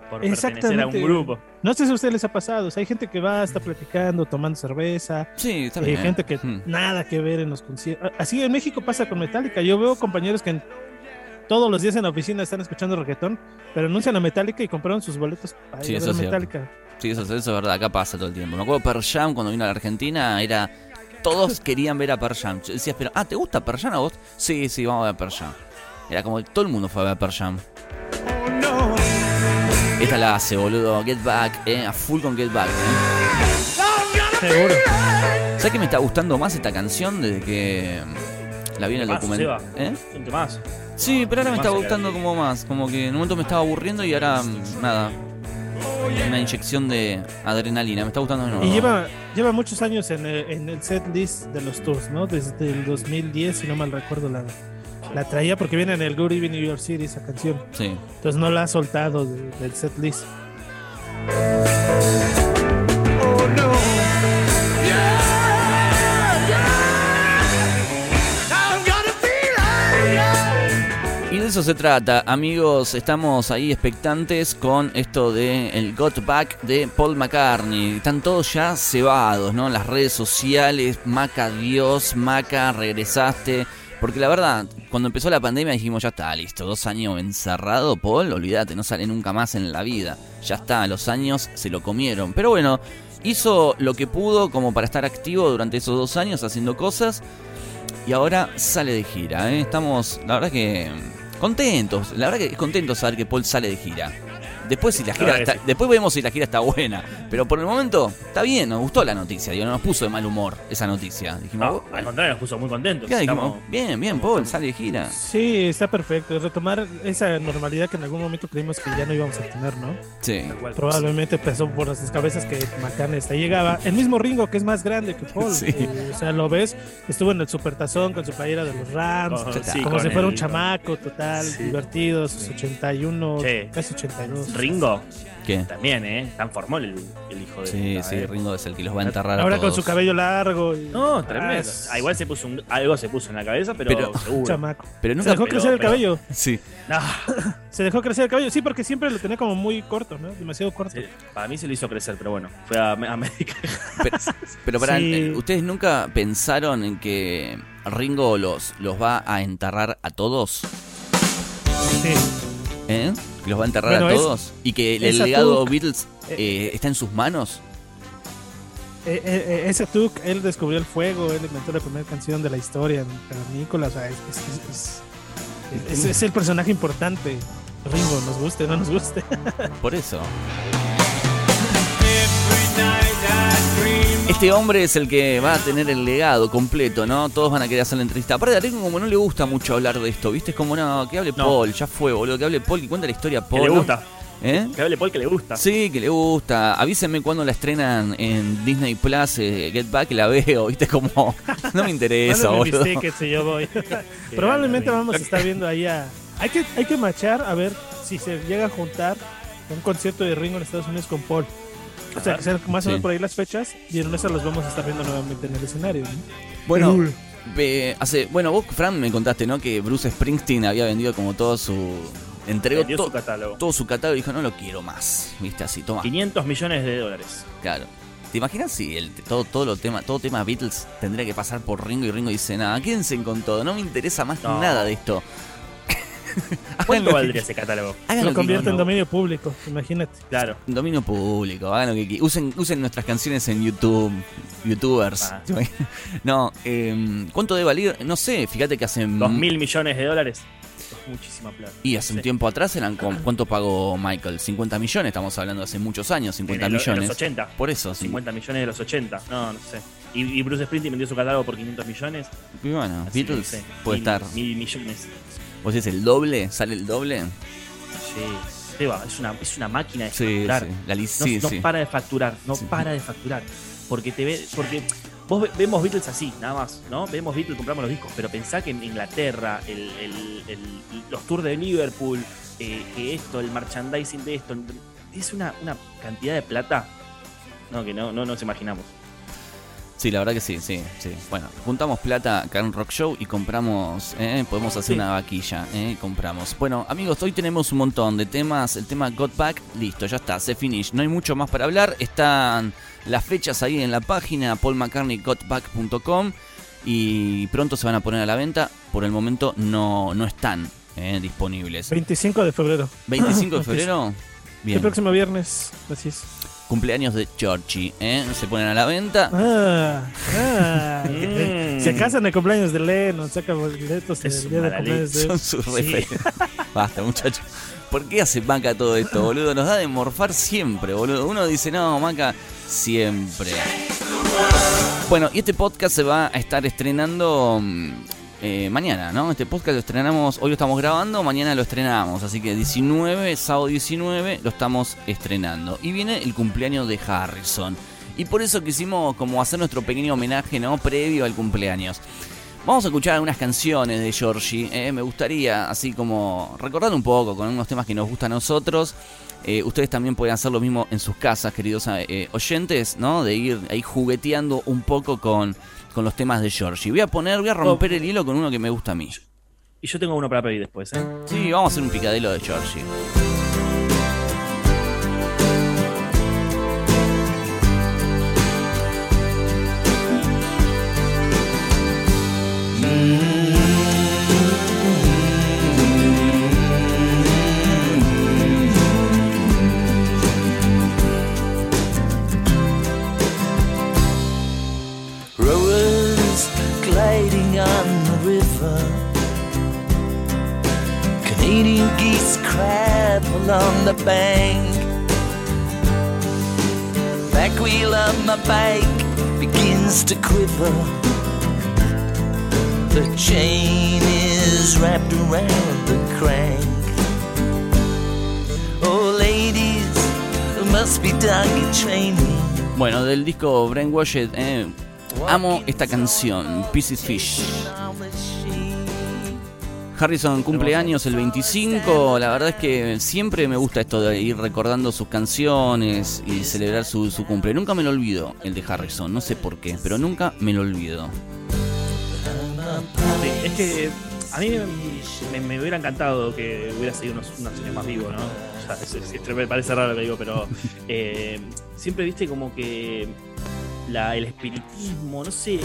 Por pertenecer a un Exactamente. grupo. No sé si a ustedes les ha pasado, o sea, hay gente que va, está platicando, tomando cerveza, sí, está eh, bien. gente que Hmm. nada que ver en los conciertos. Así en México pasa con Metallica. Yo veo compañeros que en- todos los días en la oficina están escuchando reggaetón, pero anuncian a Metallica y compraron sus boletos para Sí, ir a eso ver es. Metallica. Sí, eso, eso es verdad, acá pasa todo el tiempo. Me acuerdo Pearl Jam cuando vino a la Argentina, era. Todos querían ver a Pearl Jam. Yo decía, pero, ah, ¿te gusta Pearl Jam a vos? Sí, sí, vamos a ver Pearl Jam. Era como que todo el mundo fue a ver Pearl Jam. Esta la hace, boludo. Get Back, eh, a full con Get Back. eh. Seguro. ¿Sabes que me está gustando más esta canción desde que la vi en el Más, documental? ¿Eh? Temazo. Sí, pero ahora me Más está gustando como más. Como que en un momento me estaba aburriendo y ahora mm, nada. Una inyección de adrenalina. Me está gustando de nuevo. Y lleva, lleva muchos años en el, en el set list de los tours, ¿no? Desde el 2010, si no mal recuerdo, la, la traía porque viene en el Good Evening New York City esa canción. Sí. Entonces no la ha soltado de- del set list. Y de eso se trata, amigos. Estamos ahí expectantes con esto de el Got Back de Paul McCartney. Están todos ya cebados, ¿no? Las redes sociales. Maca, Dios, Maca, regresaste. Porque la verdad, cuando empezó la pandemia dijimos, ya está, listo, dos años encerrado, Paul, olvídate, no sale nunca más en la vida. Ya está, los años se lo comieron. Pero bueno, hizo lo que pudo como para estar activo durante esos dos años haciendo cosas y ahora sale de gira. ¿eh? Estamos, la verdad que contentos. La verdad que es contento saber que Paul sale de gira. Después si la gira está- después vemos si la gira está buena, pero por el momento está bien, nos gustó la noticia, digo, no nos puso de mal humor esa noticia. Dijimos, No, "Oh, al contrario, nos puso muy contentos. ¿qué?". Dijimos, Estamos- bien, bien, Paul sale de gira. Sí, está perfecto. Retomar esa normalidad que en algún momento creímos que ya no íbamos a tener, ¿no? Sí. Probablemente pensó por nuestras cabezas que McCartney hasta llegaba. El mismo Ringo, que es más grande que Paul. Sí. eh, o sea, lo ves, estuvo en el supertazón con su playera de los Rams. Sí, como si fuera un chamaco total, Sí. divertido, sus 81, Sí. casi 82. Ringo ¿Qué? también, ¿eh? Tan formol el, el hijo de. Sí, puta, sí, ¿eh? Ringo es el que los va a enterrar a Ahora con todos. su cabello largo. Y... No, Ah, tremendo. es Ah, igual se puso un- algo se puso en la cabeza, pero, Pero- seguro. chamaco. Pero Se nunca... dejó pero- crecer el pero- cabello. Sí. No, Se dejó crecer el cabello. Sí, porque siempre lo tenía como muy corto, ¿no? Demasiado corto. sí, para mí se lo hizo crecer, pero bueno, fue a, a América. Pero, pero Sí. eh, ¿ustedes nunca pensaron en que Ringo los, los va a enterrar a todos? Sí. ¿Eh? Que los va a enterrar Bueno, a es- todos. y que el legado. Beatles eh, está en sus manos. Eh, eh, eh, ese Tuk, él descubrió el fuego, él inventó la primera canción de la historia en Cavernícola, o sea, es, es- es- es- es- es el personaje importante. Ringo, nos guste, no nos guste. Por eso. Este hombre es el que va a tener el legado completo, ¿no? Todos van a querer hacer la entrevista. Aparte, a Ringo como no le gusta mucho hablar de esto, ¿viste? Es como, no, que hable No. Paul, ya fue, boludo, que hable Paul, que cuenta la historia Que Paul. le ¿no? gusta. ¿Eh? Que hable Paul que le gusta. Sí, que le gusta. Avísenme cuando la estrenan en Disney Plus, eh, Get Back, la veo, ¿viste? Como, no me interesa, mis boludo. tickets y yo voy. Probablemente vamos a estar viendo ahí a... Hay que, hay que machar a ver si se llega a juntar un concierto de Ringo en Estados Unidos con Paul. O sea, más o Sí. menos por ahí las fechas y en esas los vamos a estar viendo nuevamente en el escenario. ¿no? Bueno, ve- hace, bueno, vos, Fran, me contaste, ¿no? Que Bruce Springsteen había vendido como todo su. Entregó to- su catálogo. todo su catálogo y dijo, no lo quiero más. ¿Viste? Así, toma. 500 millones de dólares. Claro. ¿Te imaginas si el, todo, todo, lo tema, todo tema Beatles tendría que pasar por Ringo y Ringo dice, nada, quédense con todo, no me interesa más No. nada de esto? ¿Cuánto valdría ese catálogo? Háganlo Lo convierte en dominio público, imagínate. Claro. Dominio público, hagan lo que qui- usen, usen nuestras canciones en YouTube, youtubers. Ah. No, eh, ¿cuánto debe valer? No sé, fíjate que hace... Dos mil millones de dólares. Es muchísima plata. Y hace un Sí. tiempo atrás eran con, ¿cuánto pagó Michael? 50 millones, estamos hablando de hace muchos años, 50 En el- en millones. los 80. Por eso, sí. 50 millones de los 80. No, no sé. Y, y Bruce Springsteen vendió su catálogo por 500 millones. Y bueno, así Beatles no sé, puede mil- estar. Mil millones. ¿Vos decís el doble? ¿Sale el doble? Sí. Seba, es una, es una máquina de Sí, facturar. sí. La No, no para de facturar, no para de facturar. Porque te ve, porque vos ve- vemos Beatles así, nada más, ¿no? Vemos Beatles, compramos los discos, pero pensá que en Inglaterra, el, el- el- los tours de Liverpool, eh, que esto, el merchandising de esto, es una, una cantidad de plata no, que no, no nos imaginamos. Sí, la verdad que sí, sí, sí. Bueno, juntamos plata acá en Rock Show y compramos, ¿eh? podemos hacer Sí. una vaquilla, ¿eh? y compramos. Bueno, amigos, hoy tenemos un montón de temas. El tema Got Back, listo, ya está, se finish. No hay mucho más para hablar. Están las fechas ahí en la página paulmccartneygotback.com y pronto se van a poner a la venta. Por el momento no, no están ¿eh? disponibles. 25 de febrero. 25 de febrero, El bien. próximo viernes. Así es. Cumpleaños de Georgie, ¿eh? se ponen a la venta. Ah, ah. Mm. Se casan el cumpleaños de Lennon, saca boletos Es el día de cumpleaños de Son sus Sí. referentes. Basta, muchachos. ¿Por qué hace Maca todo esto, boludo? Nos da de morfar siempre, boludo. Uno dice, no, Maca, siempre. Bueno, y este podcast se va a estar estrenando mm, eh, mañana, ¿no? Este podcast lo estrenamos, hoy lo estamos grabando, mañana lo estrenamos. Así que 19, sábado 19, lo estamos estrenando. Y viene el cumpleaños de Harrison. Y por eso quisimos como hacer nuestro pequeño homenaje, ¿no? Previo al cumpleaños. Vamos a escuchar algunas canciones de Georgie. eh, me gustaría, así como recordar un poco con unos temas que nos gustan a nosotros. Eh, ustedes también pueden hacer lo mismo en sus casas, queridos oyentes, ¿no? De ir ahí jugueteando un poco con, con los temas de Georgie. Voy a poner, voy a romper el hilo con uno que me gusta a mí. Y yo tengo uno para pedir después, ¿eh? Sí, vamos a hacer un picadelo de Georgie. On the river. Canadian geese crab along the bank. Back wheel of my bike begins to quiver. The chain is wrapped around the crank. Oh, ladies, must be doggy training. Bueno, del disco Brainwashed, eh, amo esta canción, Pieces Fish. Harrison cumple años el 25, la verdad es que siempre me gusta esto de ir recordando sus canciones y celebrar su, su cumple. Nunca me lo olvido el de Harrison, no sé por qué, pero nunca me lo olvido. Sí, es que a mí me, me hubiera encantado que hubiera seguido unos, unos años más vivo, ¿no? O sea, es- es- es- me parece raro lo que digo, pero eh, siempre viste como que la, el espiritismo, no sé,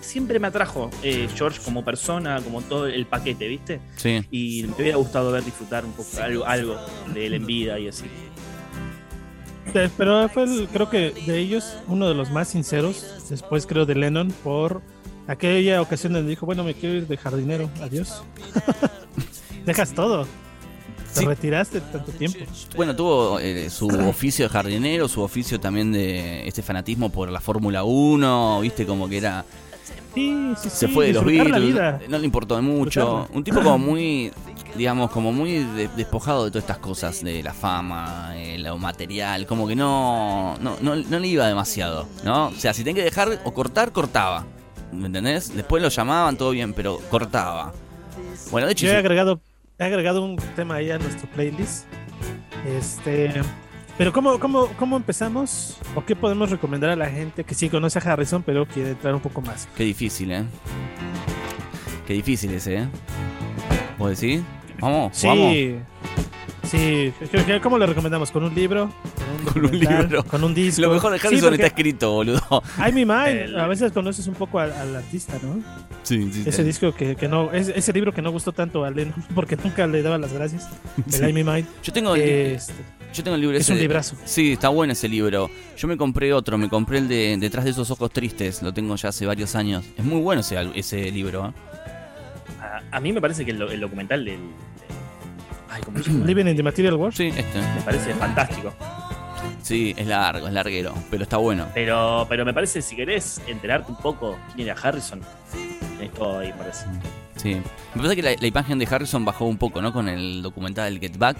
siempre me atrajo eh, George como persona, como todo el paquete, ¿viste? Sí. Y me hubiera gustado ver disfrutar un poco algo, algo de él en vida y así. Eh, Pero fue, el- creo que de ellos, uno de los más sinceros. Después, creo, de Lennon, por aquella ocasión donde dijo: Bueno, me quiero ir de jardinero, adiós. Dejas todo. Te Sí. retiraste tanto tiempo. Bueno, tuvo eh, su oficio de jardinero, su oficio también de este fanatismo por la Fórmula 1, viste como que era Sí, sí, se fue de los Beatles, no le importó mucho. Un tipo como muy, digamos, como muy de- despojado de todas estas cosas, de la fama, eh, lo material, como que no, no, no, no le iba demasiado, ¿no? O sea, si tenía que dejar o cortar, cortaba. ¿Me entendés? Después lo llamaban, todo bien, pero cortaba. Bueno, de hecho, Yo he hizo- agregado, he agregado un tema ahí a nuestro playlist. Este, pero ¿cómo, cómo, ¿cómo empezamos? ¿O qué podemos recomendar a la gente que sí conoce a Harrison, pero quiere entrar un poco más? qué difícil, ¿eh? Qué difícil ese, ¿eh? ¿Vos decís? Vamos, Sí, vamos. Sí. ¿qué- qué- ¿Cómo le recomendamos? ¿Con un libro? ¿Con Con un libro. Con un disco. Lo mejor de Sí, Harrison está escrito, boludo. I'm Me Mine. El- A veces conoces un poco al, al artista, ¿no? Sí, sí. Ese disco que, que no, es- ese libro que no gustó tanto a Lennon porque nunca le daba las gracias. Sí. El I'm Me Mine. Yo tengo el, Este, yo tengo el libro es ese un de- librazo. Sí, está bueno ese libro. Yo me compré otro, me compré el de Detrás de esos ojos tristes, lo tengo ya hace varios años. Es muy bueno ese, libro. ¿eh? A, a mí me parece que el, el documental del. Del- Ay, ¿cómo se llama? Living in the Material World. Sí, este. Me parece fantástico. Sí, es largo, es larguero, pero está bueno. Pero, pero me parece, si querés enterarte un poco quién era Harrison, tenés todo ahí, parece. Sí. Me parece que la, la imagen de Harrison bajó un poco, ¿no? Con el documental Get Back.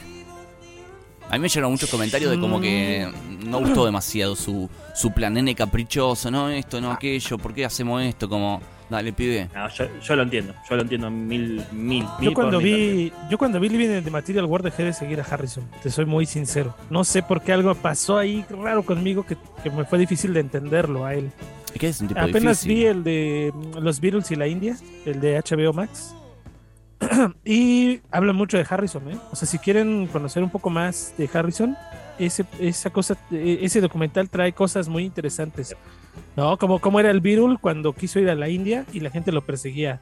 A mí me llegaron muchos comentarios de como que no gustó demasiado su, su plan nene caprichoso, no esto, no aquello, ¿por qué hacemos esto? Como, dale, pibe. No, yo, yo lo entiendo, yo lo entiendo mil, mil, Yo mil cuando mil vi, yo cuando vi Living in the Material World dejé de seguir a Harrison. Te soy muy sincero. No sé por qué algo pasó ahí raro conmigo que, que me fue difícil de entenderlo a él. Que es un tipo Apenas difícil. vi el de mm, los Beatles y la India, el de HBO Max. y habla mucho de Harrison, ¿eh? O sea, si quieren conocer un poco más de Harrison, ese, esa cosa, eh, ese documental trae cosas muy interesantes. ¿No? Como, como era el Beatle cuando quiso ir a la India y la gente lo perseguía.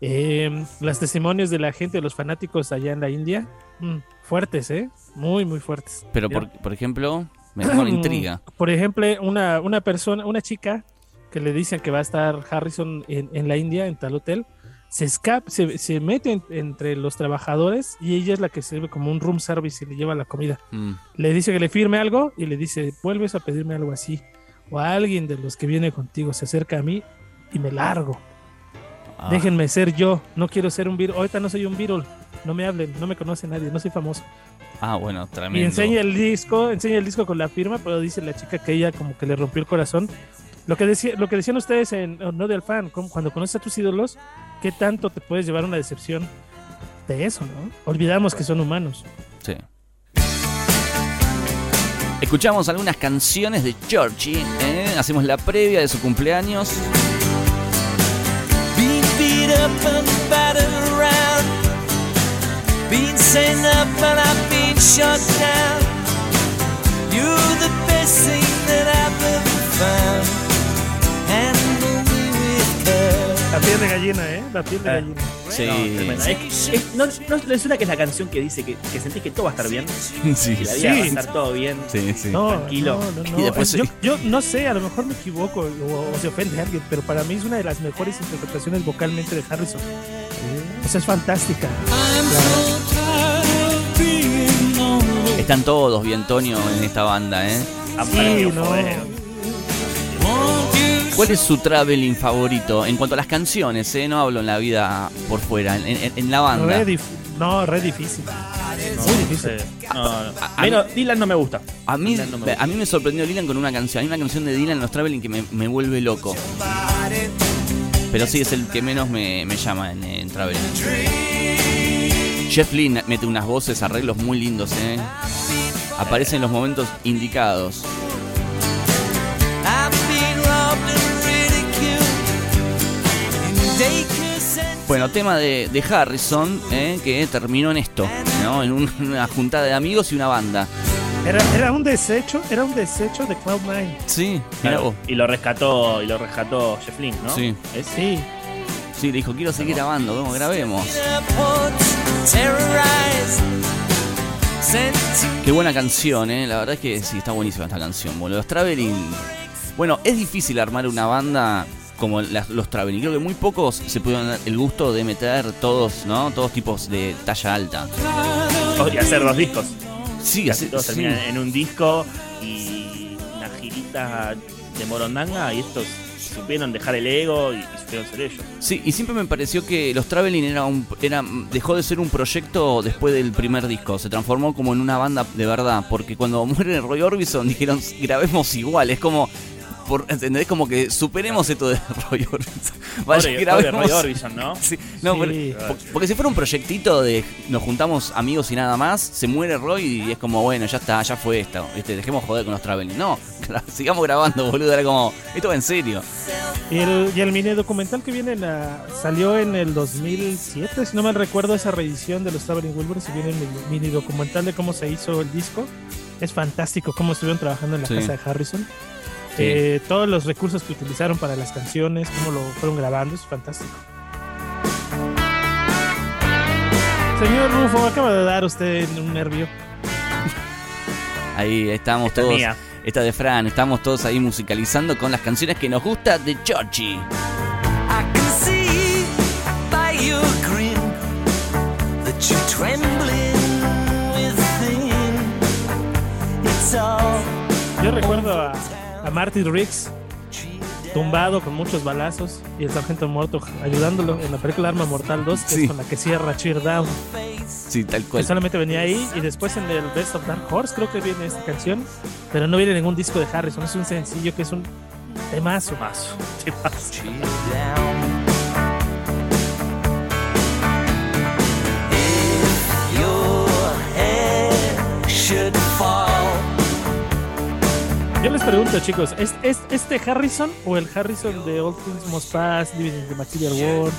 Eh, los testimonios de la gente, de los fanáticos allá en la India, mm, fuertes, ¿eh? Muy, muy fuertes. Pero, por, por ejemplo, me dejó la intriga. Por ejemplo, una, una persona, una chica que le dicen que va a estar Harrison en, en la India, en tal hotel, se escapa, se, se mete en- entre los trabajadores y ella es la que sirve como un room service y le lleva la comida. Mm. Le dice que le firme algo y le dice, vuelves a pedirme algo así. O a alguien de los que viene contigo se acerca a mí y me largo. Ah, Déjenme ser yo, no quiero ser un Beatle. Ahorita no soy un Beatle, no me hablen, no me conoce nadie, no soy famoso. ah, bueno, Y tremendo. enseña el disco, enseña el disco con la firma, pero dice la chica que ella como que le rompió el corazón. Lo que, decía, lo que decían ustedes en No del Fan, cuando conoces a tus ídolos, ¿qué tanto te puedes llevar una decepción de eso, no? Olvidamos que son humanos. Sí. Escuchamos algunas canciones de Georgie, ¿eh? hacemos la previa de su cumpleaños. Been beat up and battered around. Been sent up and I've been shut down. You're the best thing that I've ever found. La piel de gallina, ¿eh? La piel de Eh. gallina. Sí, No, tremendo. Es- es- no, no les suena que es la canción que dice que, que sentís que todo va a estar bien, sí, que la sí, vida va a Sí. estar todo bien. sí, sí. No, Tranquilo. no, no, después- yo, yo no sé, a lo mejor me equivoco o, o se ofende a alguien, pero para mí es una de las mejores interpretaciones vocalmente de Harrison. O sea, es fantástica. Están todos bien, Antonio, en esta banda, ¿eh? Sí, no. ¿Cuál es su traveling favorito? En cuanto a las canciones, ¿eh? No hablo en la vida por fuera, en, en- en la banda. Re no, re difícil. No, Muy difícil. sé. No, no. A- a Menos, Dylan no me gusta. A mí, Dylan no me gusta. a mí me sorprendió Dylan con una canción. Hay una canción de Dylan en los Traveling que me, me vuelve loco. Pero sí, es el que menos me, me llama en, en Traveling. Jeff Lynne mete unas voces, arreglos muy lindos, ¿eh? Aparece en los momentos indicados. Bueno, tema de, de Harrison, ¿eh? que terminó en esto, ¿no? En un- una juntada de amigos y una banda. Era, era un desecho, era un desecho de Cloud9. Sí, Claro, y lo rescató, y lo rescató Jeff Lynne, ¿no? Sí. ¿Es? Sí. Sí, le dijo, quiero seguir grabando, vamos, grabemos. Qué buena canción, ¿eh? La verdad es que sí, está buenísima esta canción, boludo. Los Traveling. Bueno, es difícil armar una banda como las- los Traveling. Creo que muy pocos se pudieron dar el gusto de meter todos, ¿no? Todos tipos de talla alta. Y hacer dos discos. Sí, Casi así, todos sí. terminan en un disco y una girita de Morondanga y estos supieron dejar el ego y, y supieron ser ellos. Sí, y siempre me pareció que los Traveling era un, era, dejó de ser un proyecto después del primer disco. Se transformó como en una banda de verdad. Porque cuando muere Roy Orbison dijeron, grabemos igual. Es como, por, ¿entendés? Como que superemos esto de Roy Orbison. Vaya, Pobre, pobre grabemos- Roy Orbison, ¿no? Sí, no, Sí. pero- po- porque si fuera un proyectito de nos juntamos amigos y nada más, se muere Roy y es como, bueno, ya está, ya fue esto, ¿viste? dejemos joder con los traveling. No, sigamos grabando, boludo, era como, esto va en serio. Y el, y el mini documental que viene en la- salió en el 2007, si no mal recuerdo, esa reedición de los Traveling Wilburys. Y viene el mini documental de cómo se hizo el disco. Es fantástico cómo estuvieron trabajando en la Sí. casa de Harrison. Sí. Eh, todos los recursos que utilizaron para las canciones, cómo lo fueron grabando, es fantástico. Señor Rufo, acaba de dar usted un nervio. Ahí estamos Esta es todos. mía. Esta de Fran, estamos todos ahí musicalizando con las canciones que nos gusta de all Yo recuerdo a, a Marty Riggs tumbado con muchos balazos y el sargento muerto ayudándolo en la película Arma Mortal 2, que Sí. es con la que cierra Cheer Down. Sí, tal Que cual. solamente venía ahí y después en el Best of Dark Horse creo que viene esta canción, pero no viene ningún disco de Harrison, es un sencillo que es un temazo. Temazo, temazo. down. If your head should. Yo les pregunto, chicos, ¿es, es este Harrison o el Harrison de All Things Must Pass, in the Material World,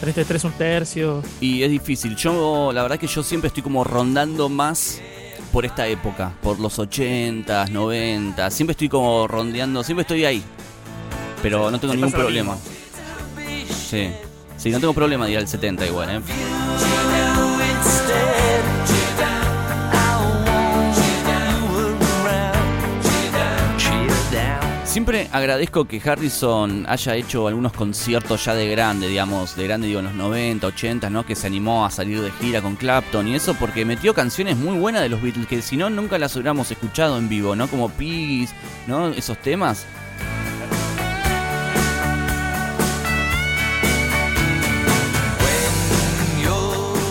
33 un tercio? Y es difícil. Yo, la verdad que yo siempre estoy como rondando más por esta época, por los 80s, 90 Siempre estoy como rondeando, siempre estoy ahí. Pero no tengo ningún problema. Sí. Sí, no tengo problema de ir al 70 igual, ¿eh? Siempre agradezco que Harrison haya hecho algunos conciertos ya de grande, digamos, de grande digo en los 90, 80, ¿no? Que se animó a salir de gira con Clapton y eso porque metió canciones muy buenas de los Beatles que si no nunca las hubiéramos escuchado en vivo, ¿no? Como Peace, ¿no? Esos temas.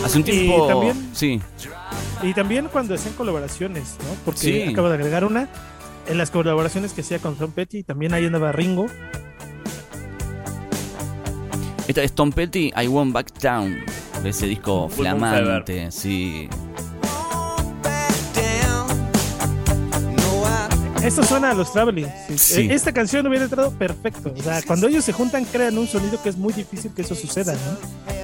Hace un Y tiempo... también- Sí, Y también cuando hacían colaboraciones, ¿no? Porque Sí. acabo de agregar una. En las colaboraciones que hacía con Tom Petty, también ahí andaba Ringo. esta es Tom Petty, I Won't Back Down, de ese disco Muy flamante, sí. Esto suena a los Traveling. Sí. Sí. Eh, Esta canción hubiera entrado perfecto. O sea, cuando ellos se juntan, crean un sonido que es muy difícil que eso suceda, ¿no?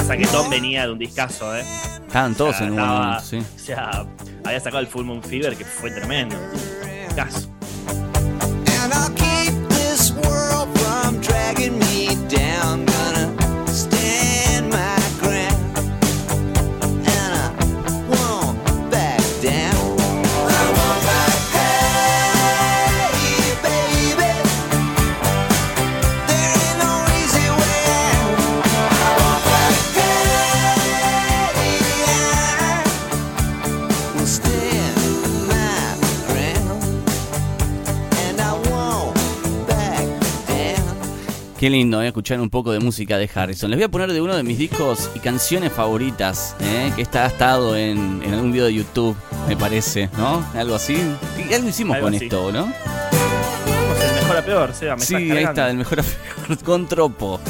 Hasta que Tom venía de un discazo, ¿eh? Estaban todos O sea, en un momento, sí. O sea, había sacado el Full Moon Fever que fue tremendo. Discazo. Qué lindo, ¿eh? escuchar un poco de música de Harrison. Les voy a poner de uno de mis discos y canciones favoritas, ¿eh? que está estado en, en algún video de YouTube, me parece, ¿no? Algo así. Y algo hicimos Algo con así. esto, ¿no? Vamos el mejor a peor, Seba, me Sí, estás ahí cargando. está, el mejor a peor, con tropo.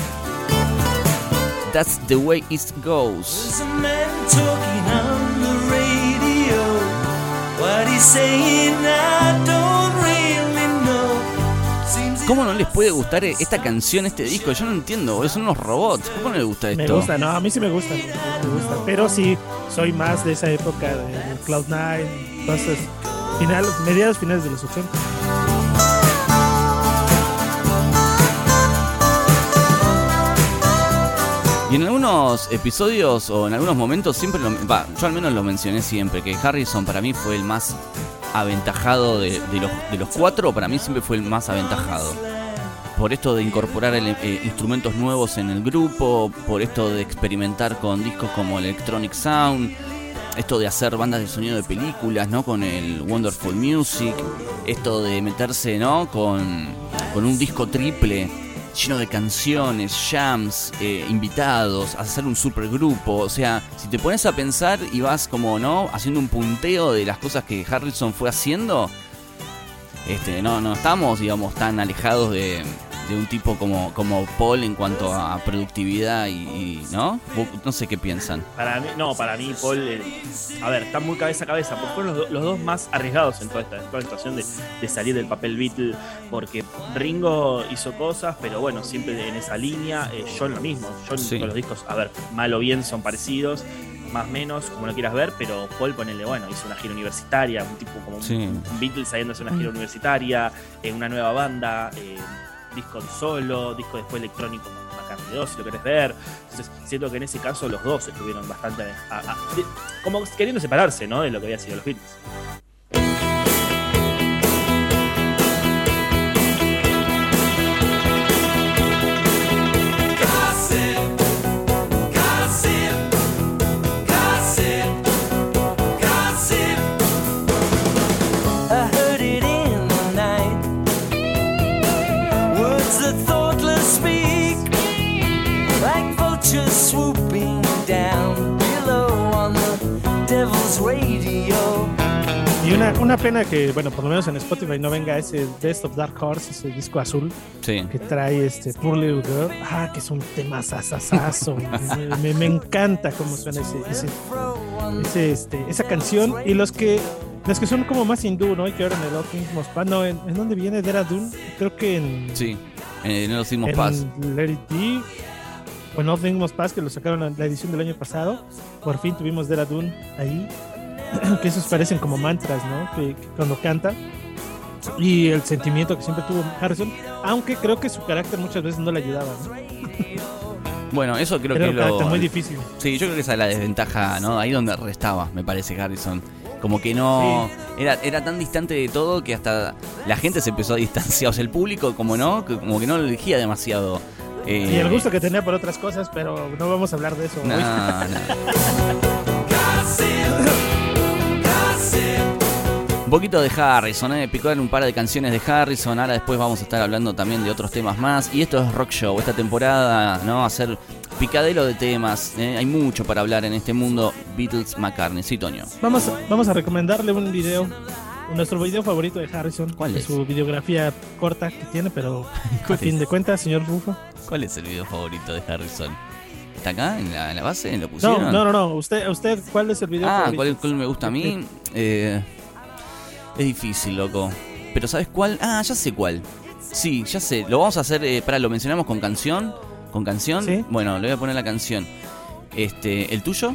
That's the way it goes. There's a man talking on the radio. What he's saying, I don't ¿Cómo no les puede gustar esta canción, este disco? Yo no entiendo, son unos robots. ¿Cómo no les gusta esto? Me gusta, no, a mí sí me gusta. Me gusta. Pero sí, soy más de esa época de Cloud9, entonces, final, mediados, finales de los 80. Y en algunos episodios o en algunos momentos siempre lo, va, yo al menos lo mencioné siempre, que Harrison para mí fue el más aventajado de, los, cuatro, para mí siempre fue el más aventajado. Por esto de incorporar ele- eh, instrumentos nuevos en el grupo, por esto de experimentar con discos como Electronic Sound, esto de hacer bandas de sonido de películas, ¿no? Con el Wonderful Music, esto de meterse, ¿no? Con, con un disco triple lleno de canciones, jams, eh, invitados, hacer un supergrupo. O sea, si te pones a pensar y vas como, ¿no? Haciendo un punteo de las cosas que Harrison fue haciendo, este, no, no estamos, digamos, tan alejados de, de un tipo como, como Paul en cuanto a productividad y, y, ¿no? No sé qué piensan. Para mí, no, para mí, Paul, eh, a ver, están muy cabeza a cabeza, porque fueron los, do- los dos más arriesgados en toda esta, en toda esta situación de, de salir del papel Beatle, porque Ringo hizo cosas, pero bueno, siempre en esa línea, eh, John lo mismo, John Sí. con los discos, a ver, mal o bien son parecidos, más o menos, como lo quieras ver, pero Paul, ponele, bueno, hizo una gira universitaria, un tipo como un- Sí. un Beatles saliéndose una gira universitaria, eh, una nueva banda, eh, disco solo, disco después electrónico McCartney 2, si lo querés ver. Entonces, siento que en ese caso los dos estuvieron bastante como queriendo separarse, ¿no? De lo que había sido los Beatles. Una, pena que, bueno, por lo menos en Spotify no venga ese Best of Dark Horse, ese disco azul Sí. que trae este Poor Little Girl. Ah, que es un tema sasasazo. me, me- me encanta cómo suena ese, ese, ese, este, esa canción. Y los que los que son como más hindú, ¿no? Y que ahora en el Must Pass, no, ¿en, ¿en dónde viene Dera Dune? Creo que en, Sí. No los en paz. Let It Be. O en Pass, que lo sacaron en la edición del año pasado. Por fin tuvimos Dera Dune ahí. que esos parecen como mantras, ¿no? Que, que cuando canta. Y el sentimiento que siempre tuvo Harrison, aunque creo que su carácter muchas veces no le ayudaba, ¿no? Bueno, eso creo que carácter lo. muy difícil. Sí, yo creo que esa es la desventaja, ¿no? Ahí donde restaba, me parece, Harrison. Como que no. Era, era tan distante de todo que hasta la gente se empezó a distanciar. O sea, el público, como no, que- como que no lo elegía demasiado. Eh, Y el gusto que tenía por otras cosas, pero no vamos a hablar de eso. No, hoy. no. poquito de Harrison, ¿eh? Picar un par de canciones de Harrison. Ahora después vamos a estar hablando también de otros temas más. Y esto es Rock Show, esta temporada, ¿no? Hacer picadero de temas. ¿eh? Hay mucho para hablar en este mundo. Beatles, McCartney, sí, Toño. Vamos, vamos a recomendarle un video, nuestro video favorito de Harrison. ¿Cuál es? Su videografía corta que tiene, pero a ¿Cuál fin es? de cuentas, señor Rufo. ¿Cuál es el video favorito de Harrison? ¿Está acá en la, en la base? ¿Lo No, pusieron? no, no, no. Usted, usted, ¿cuál es el video Ah, favorito? ¿cuál, cuál me gusta a mí? Eh, es difícil, loco. Pero ¿sabes cuál? Ah, ya sé cuál. Sí, ya sé. Lo vamos a hacer, eh, para, lo mencionamos con canción. ¿Con canción? Sí. Bueno, le voy a poner la canción. Este, ¿el tuyo?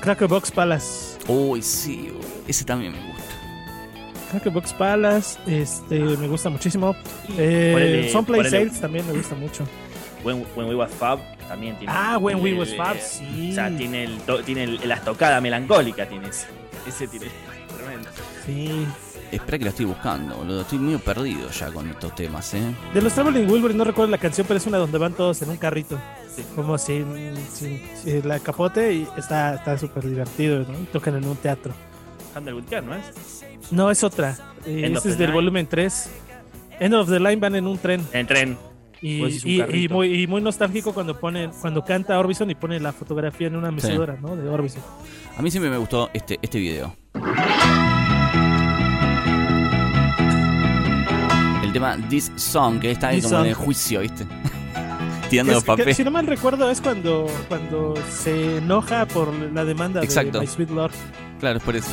Crackerbox Palace. Uy, sí, uy, ese también me gusta. Crackerbox Palace, este, me gusta muchísimo. Eh, Ponele- Someplace ponele- Sales también me gusta mucho. When, When We Was Fab también tiene. Ah, When We el- Was Fab, eh, sí. O sea, tiene, el, to- tiene el- la estocada melancólica, tiene ese. Ese tiene. Sí. Espera que lo estoy buscando, boludo. Estoy medio perdido ya con estos temas, ¿eh? De los Traveling Wilburys no recuerdo la canción, pero es una donde van todos en un carrito. Como sin, sin- sin la capote y está está súper divertido, ¿no? Y tocan en un teatro. Care, ¿no es? No, es otra. Eh, End of ese es the del Line. volumen 3. End of the Line van en un tren. En tren. Y, Pues y- y muy, y muy nostálgico cuando pone, cuando canta Orbison y pone la fotografía en una mecedora, ¿no? De Orbison. A mí siempre me gustó este, este video. Tema This Song, que está ahí This como en el Song. juicio, ¿viste? Tirando los papeles. si no mal recuerdo, es cuando, cuando se enoja por la demanda Exacto. de My Sweet Lord. Claro, es por eso.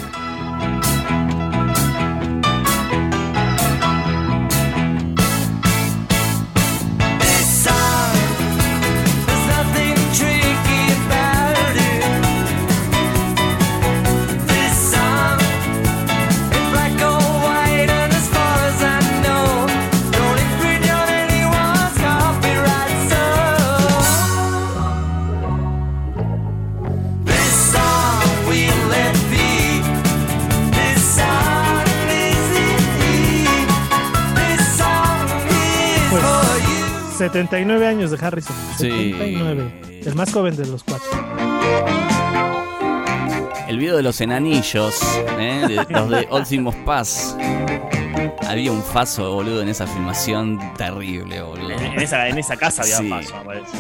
79 años de Harrison. Sí. 79. El más joven de los cuatro. El video de los enanillos, ¿eh? de, los de Últimos Paz. Había un faso, boludo, en esa filmación terrible, boludo. En, en esa, en esa casa había Sí. paso, me parece.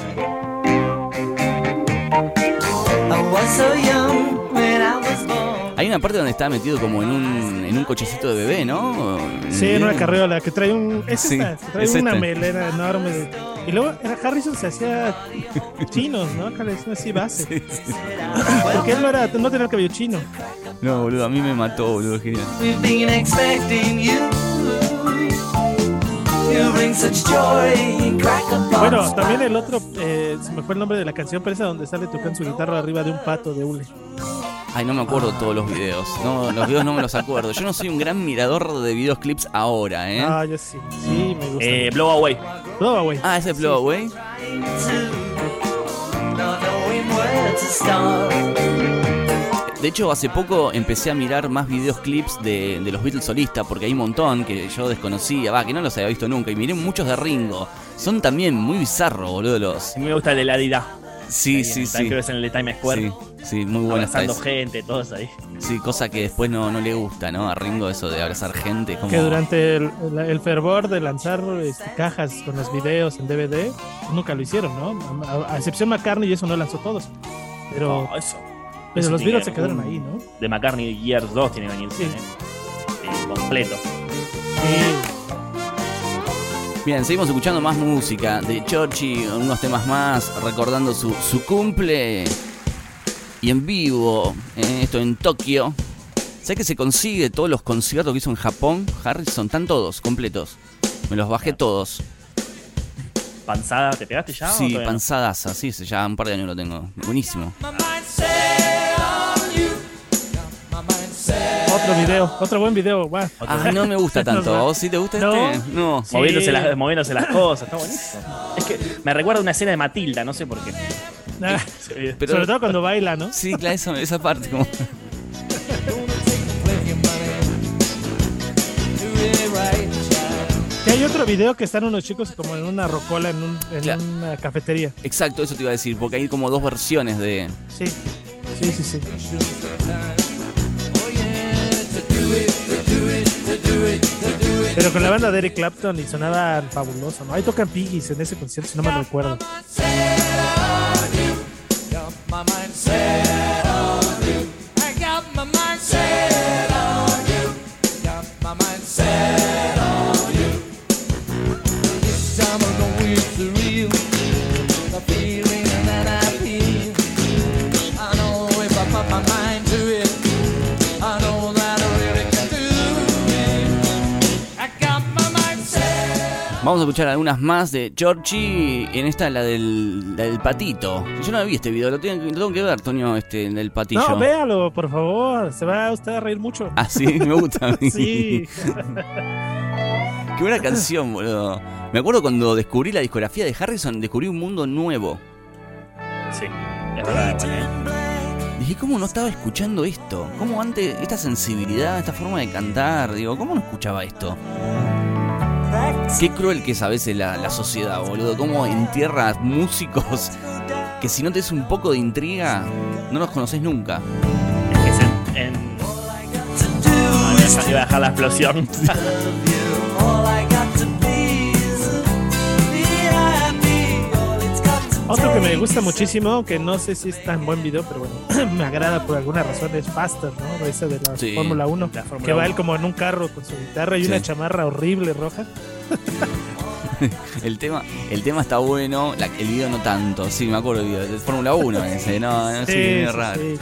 I was so young when I was born. Hay una parte donde está metido como en un, en un cochecito de bebé, ¿no? Sí, en una carriola que trae un. Es Sí, esta, trae es una esta. melena enorme. de- y luego era Harrison se hacía chinos, ¿no? Acá le decían así base. Porque él no, era, no tenía el cabello chino. No, boludo, a mí me mató, boludo, genial. We've been expecting you. You bring such joy in cracker pots. Bueno, también el otro, eh, se me fue el nombre de la canción, pero esa donde sale tocando su guitarra arriba de un pato de hule. Ay, no me acuerdo todos los videos. No, los videos no me los acuerdo. Yo no soy un gran mirador de videos clips ahora, ¿eh? Ah, yo sí, sí, me gusta. Eh, Blow Away. Todo, güey. Ah, ese es Blow Away. De hecho, hace poco empecé a mirar más videos clips de, de los Beatles solistas, porque hay un montón que yo desconocía, va, que no los había visto nunca, y miré muchos de Ringo. Son también muy bizarros, boludo, los... A mí me gusta el de la Dida. Sí, sí, sí. Creo que es en el de Times Square. Sí, sí, muy bueno abrazando gente, todos ahí. Sí, cosa que después no, no le gusta, ¿no? A Ringo eso de abrazar gente, como... Que durante el, el- el fervor de lanzar este, cajas con los videos en DVD, nunca lo hicieron, ¿no? A, a excepción McCartney y eso no lanzó todos. Pero, No, eso. pero eso los Beatles se quedaron ahí, ¿no? De McCartney Years 2 tiene que venir. Sí. ¿eh? Sí, completo. Sí. Bien, seguimos escuchando más música de Chorchi, unos temas más, recordando su, su cumple y en vivo, eh, esto en Tokio. ¿Sabes que se consigue todos los conciertos que hizo en Japón? Harrison, están todos, completos. Me los bajé todos. ¿Panzada te pegaste ya? o Sí, todavía no? panzadaza, sí, se ya un par de años lo tengo. Buenísimo. My Otro video, otro buen video, guau. Ah, no me gusta tanto. ¿A vos sí te gusta No. este? No. Sí. Moviéndose, las, moviéndose las cosas, está buenísimo. Es que me recuerda una escena de Matilda, no sé por qué. Ah, Pero- Sobre todo cuando baila, ¿no? Sí, claro, esa, esa parte como... Que hay otro video que están unos chicos como en una rocola en, un- en Claro. una cafetería. Exacto, eso te iba a decir, porque hay como dos versiones de... Sí, sí, sí, sí. Pero con la banda de Eric Clapton y sonaba fabuloso, ¿no? Ahí tocan Piggies en ese concierto, si no me recuerdo. Vamos a escuchar algunas más de Giorgi. En esta, la del, la del patito. Yo no vi este video, lo tengo, lo tengo que ver, Toño, este, el del patillo. No, véalo, por favor. Se va usted a reír mucho. Ah, sí, me gusta a mí. Sí. Qué buena canción, boludo. Me acuerdo cuando descubrí la discografía de Harrison, descubrí un mundo nuevo. Sí, es verdad. Dije, ¿cómo no estaba escuchando esto? ¿Cómo antes, esta sensibilidad, esta forma de cantar? Digo, ¿cómo no escuchaba esto? Qué cruel que es a veces la, la sociedad, boludo. Cómo entierra músicos que si no te es un poco de intriga, no los conoces nunca. Es que en. a- dejar la explosión. Otro que me gusta muchísimo, que no sé si es tan buen video, pero bueno, me agrada por alguna razón, es Faster, ¿no? Ese de la Sí, Fórmula 1. la Fórmula Que va 1. él como en un carro con su guitarra y Sí. una chamarra horrible roja. El tema, el tema está bueno, la- el video no tanto. Sí, me acuerdo del video, de Fórmula 1 ese, no, no, sí, raro. sí.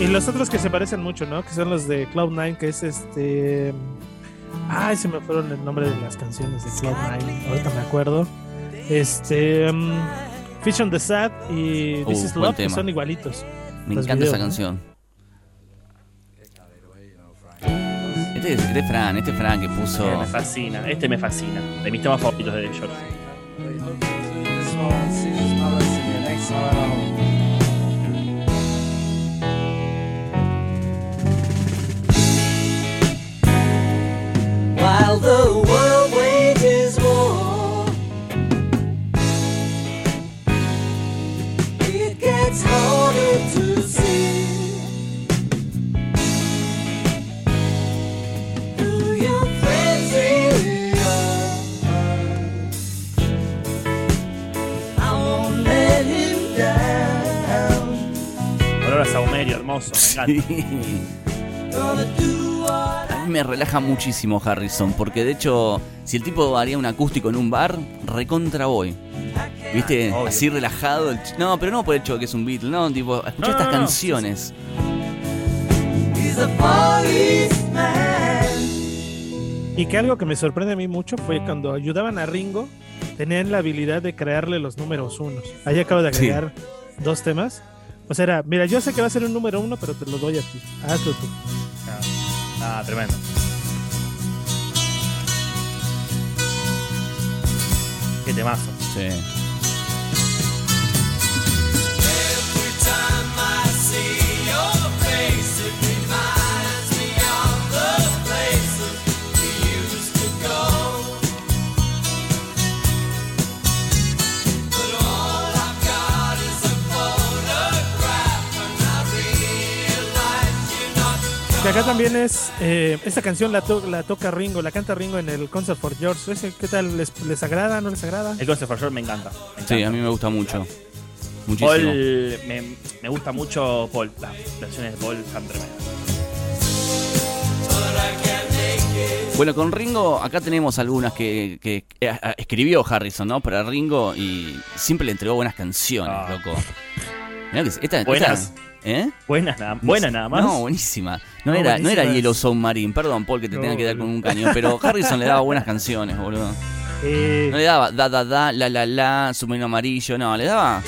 Y los otros que se parecen mucho, ¿no? Que son los de Cloud9, que es este. Ay, se me fueron el nombre de las canciones de Cloud9. Ahorita me acuerdo. Este. um, Fish on the Sad y This Uh, is Love, que son igualitos. Me encanta videos, esa ¿no? canción. Este es, este es Fran, este es Fran que puso. Me fascina, este me fascina. De mis temas favoritos de George. While the world hermoso. Me encanta. Sí. Gonna do what A mí me relaja muchísimo Harrison, porque de hecho, si el tipo haría un acústico en un bar, recontra voy. ¿Viste? Obvio. Así relajado. el No, pero no por el hecho de que es un Beatle, no, tipo, escuchar No, estas no, no. canciones. Y que algo que me sorprende a mí mucho fue cuando ayudaban a Ringo, tenían la habilidad de crearle los números unos. Ahí acabo de Sí. agregar dos temas. O sea, era, mira, yo sé que va a ser un número uno, pero te lo doy a ti. Hazlo tú. Ah, tremendo. Qué temazo. Sí. Every time I Que acá también es, eh, esta canción la, to- la toca Ringo, la canta Ringo en el Concert for George. ¿Ese ¿Qué tal? ¿Les, les agrada? ¿No les agrada? El Concept for Sure me encanta. me Sí, a mí me gusta mucho. Muchísimo. Paul, me, me gusta mucho Paul. Las versiones de Paul están tremendas. Bueno, con Ringo, acá tenemos algunas que, que, eh, eh, escribió Harrison, ¿no? Para Ringo y siempre le entregó buenas canciones, Ah. loco. Mirá que esta, Buenas. esta- ¿Eh? Buenas nada, buena nada más. No, buenísima. No, No, era, no era. Yellow Submarine, perdón, Paul, que te No, tenga que dar con un cañón, pero Harrison le daba buenas canciones, boludo. Eh, No le daba da, da, da, la, la, la, submarino amarillo, no, le daba.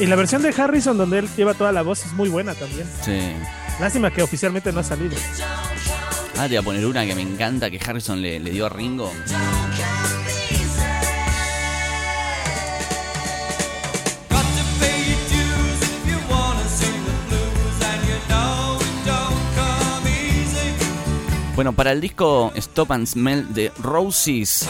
y la versión de Harrison, donde él lleva toda la voz, es muy buena también. Sí. Lástima que oficialmente no ha salido. Ah, te voy a poner una que me encanta que Harrison le, le dio a Ringo. Bueno, para el disco Stop and Smell de Roses.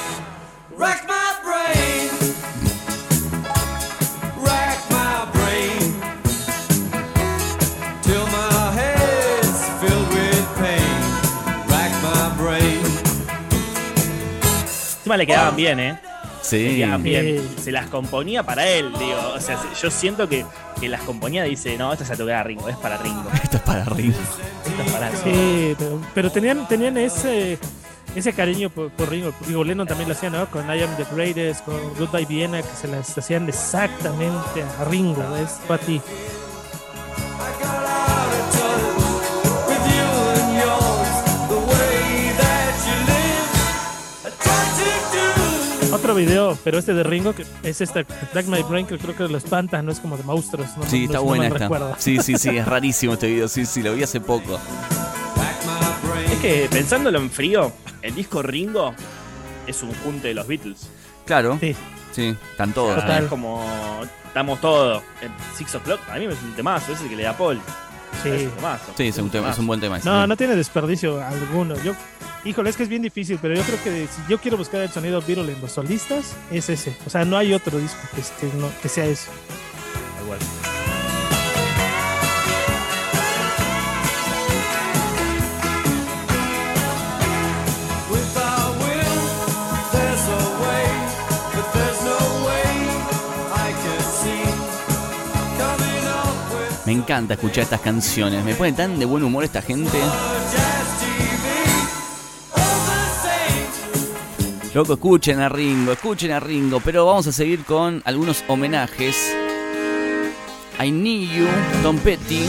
Encima le quedaban bien, ¿eh? Sí. bien. Se las componía para él, digo. O sea, yo siento que, que las componía dice, no, esta se la toqué a Ringo, es para Ringo. Esto es para Ringo. Esta es para Ringo. Sí, pero, pero tenían, tenían ese ese cariño por, por Ringo. Digo, Lennon también lo hacía, ¿no? Con I Am the Greatest, con Goodbye Vienna, que se las hacían exactamente a Ringo, es para Otro video, pero este de Ringo, que es esta Black My Brain, que creo que lo espanta, no es como de monstruos. No, Sí, no- está no buena esta. recuerdo. Sí, sí, sí, es rarísimo este video. Sí, sí, lo vi hace poco. Es que pensándolo en frío, el disco Ringo es un junte de los Beatles. Claro, Sí, sí, están todos. Total. Es como, estamos todos. En Six O'Clock, a mí me es un temazo, ese que le da Paul. Sí. Es un temazo. Sí, es un, tema, es un buen tema. No, no tiene desperdicio alguno. Yo, híjole, es que es bien difícil, pero yo creo que si yo quiero buscar el sonido Beatle en los solistas, es ese. O sea, no hay otro disco que, que no- que sea eso. Igual. Me encanta escuchar estas canciones. Me pone tan de buen humor esta gente. Loco, escuchen a Ringo, escuchen a Ringo. Pero vamos a seguir con algunos homenajes. I Need You, Tom Petty.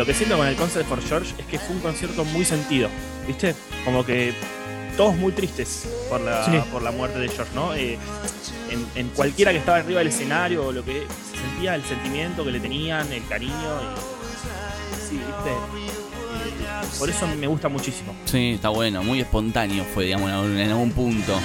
Lo que siento con el Concert for George es que fue un concierto muy sentido, ¿viste? Como que todos muy tristes por la, Sí. por la muerte de George, ¿no? Eh, en, en cualquiera que estaba arriba del escenario, lo que se sentía el sentimiento que le tenían, el cariño. Y, sí, ¿viste? Eh, por eso me gusta muchísimo. Sí, está bueno, muy espontáneo fue, digamos, en algún- en algún punto.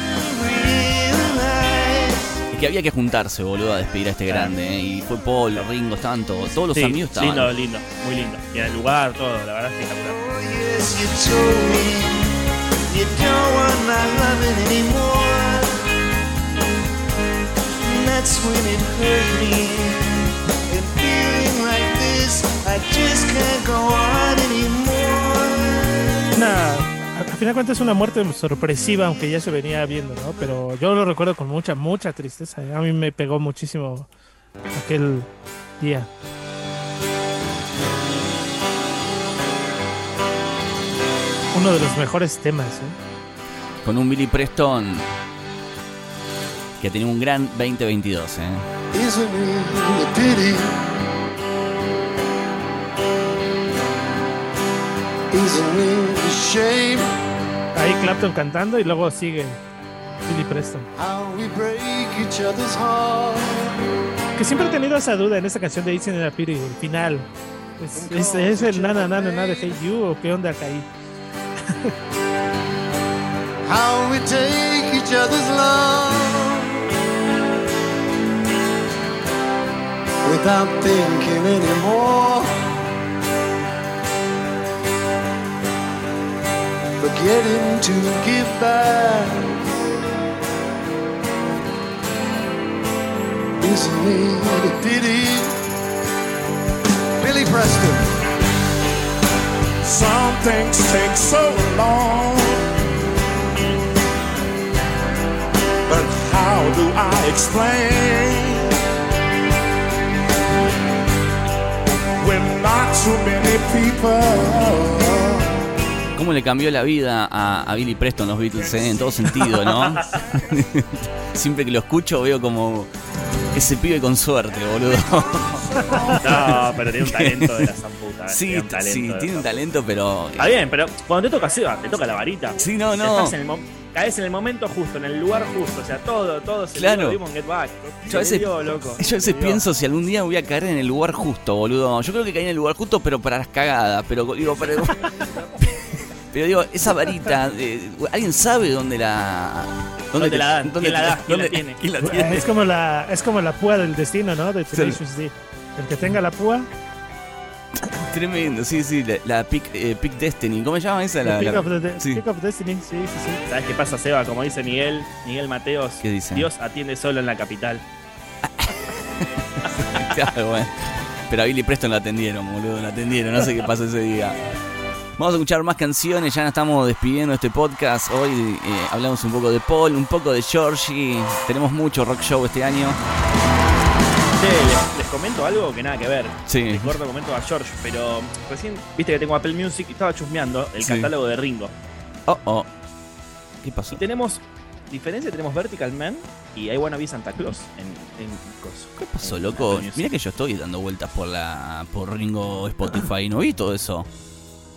Es que había que juntarse, boludo, a despedir a este grande, ¿eh? Y fue Paul, Ringo, estaban todos, todos los Sí, amigos estaban. lindo, lindo, muy lindo. Y en el lugar, todo, la verdad espectacular. Oh, yes, you told me you don't want my loving anymore. And that's when it hurt me. And feeling like this, I just can't go on anymore. Una, a, a final de cuentas es una muerte sorpresiva, aunque ya se venía viendo, ¿no? Pero yo lo recuerdo con mucha, mucha tristeza. A mí me pegó muchísimo aquel día. Uno de los mejores temas, ¿eh? Con un Billy Preston que tenía un gran 2022. ¿eh? Isn't it a pity? Isn't it a shame Ahí Clapton cantando y luego sigue Billy Preston. how we break each other's heart? Que siempre he tenido esa duda en esta canción de Isn't It a Pity, el final. ¿Es, es, es el nana nana nana de Hey You o qué onda acá ahí? How we take each other's love without thinking anymore. Forgetting to give back. Isn't it a pity? Billy Preston. Some things take so long. But how do I explain? When not too many people ¿Cómo le cambió la vida a, a Billy Preston los Beatles? eh? En todo sentido, ¿no? Siempre que lo escucho veo como ese pibe con suerte, boludo. No, pero tiene un talento de la zamputa. Sí, tiene un talento sí, tiene un talento, pero... Está bien, pero cuando te toca Seba, te toca la varita. Sí, no, no. estás en el caes en el momento justo, en el lugar justo. O sea, todo, todo se Claro. lo vimos en Get Back. Yo a veces, Se dio, loco. yo a Se veces dio. pienso si algún día voy a caer en el lugar justo, boludo. Yo creo que caí en el lugar justo, pero para las cagadas. Pero digo, pero, pero digo, esa varita, eh, ¿alguien sabe dónde la. ¿Dónde la dan? ¿Quién la da? ¿Quién la dónde- tiene? quién la tiene? Es como la, es como la púa del destino, ¿no? De Tenacious D. El que tenga la púa, Tremendo, sí, sí, la, la Peak, eh, Peak Destiny. ¿Cómo se llama esa? La, Pick, la- of the- sí. Pick of Destiny, sí, sí, sí. ¿Sabes qué pasa, Seba? Como dice Miguel, Miguel Mateos, ¿Qué dice? Dios atiende solo en la capital. Claro, bueno. Pero a Billy Preston la atendieron, boludo, la atendieron, no sé qué pasó ese día. Vamos a escuchar más canciones, ya estamos despidiendo de este podcast. Hoy eh, hablamos un poco de Paul, un poco de Georgie. Tenemos mucho rock show este año. Che, les, les comento algo que nada que ver. Sí. Les corto comento a George, pero recién viste que tengo Apple Music y estaba chusmeando el Sí. catálogo de Ringo. Oh, oh. ¿Qué pasó? Y tenemos diferencia, tenemos Vertical Man y I Wanna Be Santa Claus en, en. ¿Qué pasó, en loco? Mira que yo estoy dando vueltas por la por Ringo Spotify y no vi todo eso.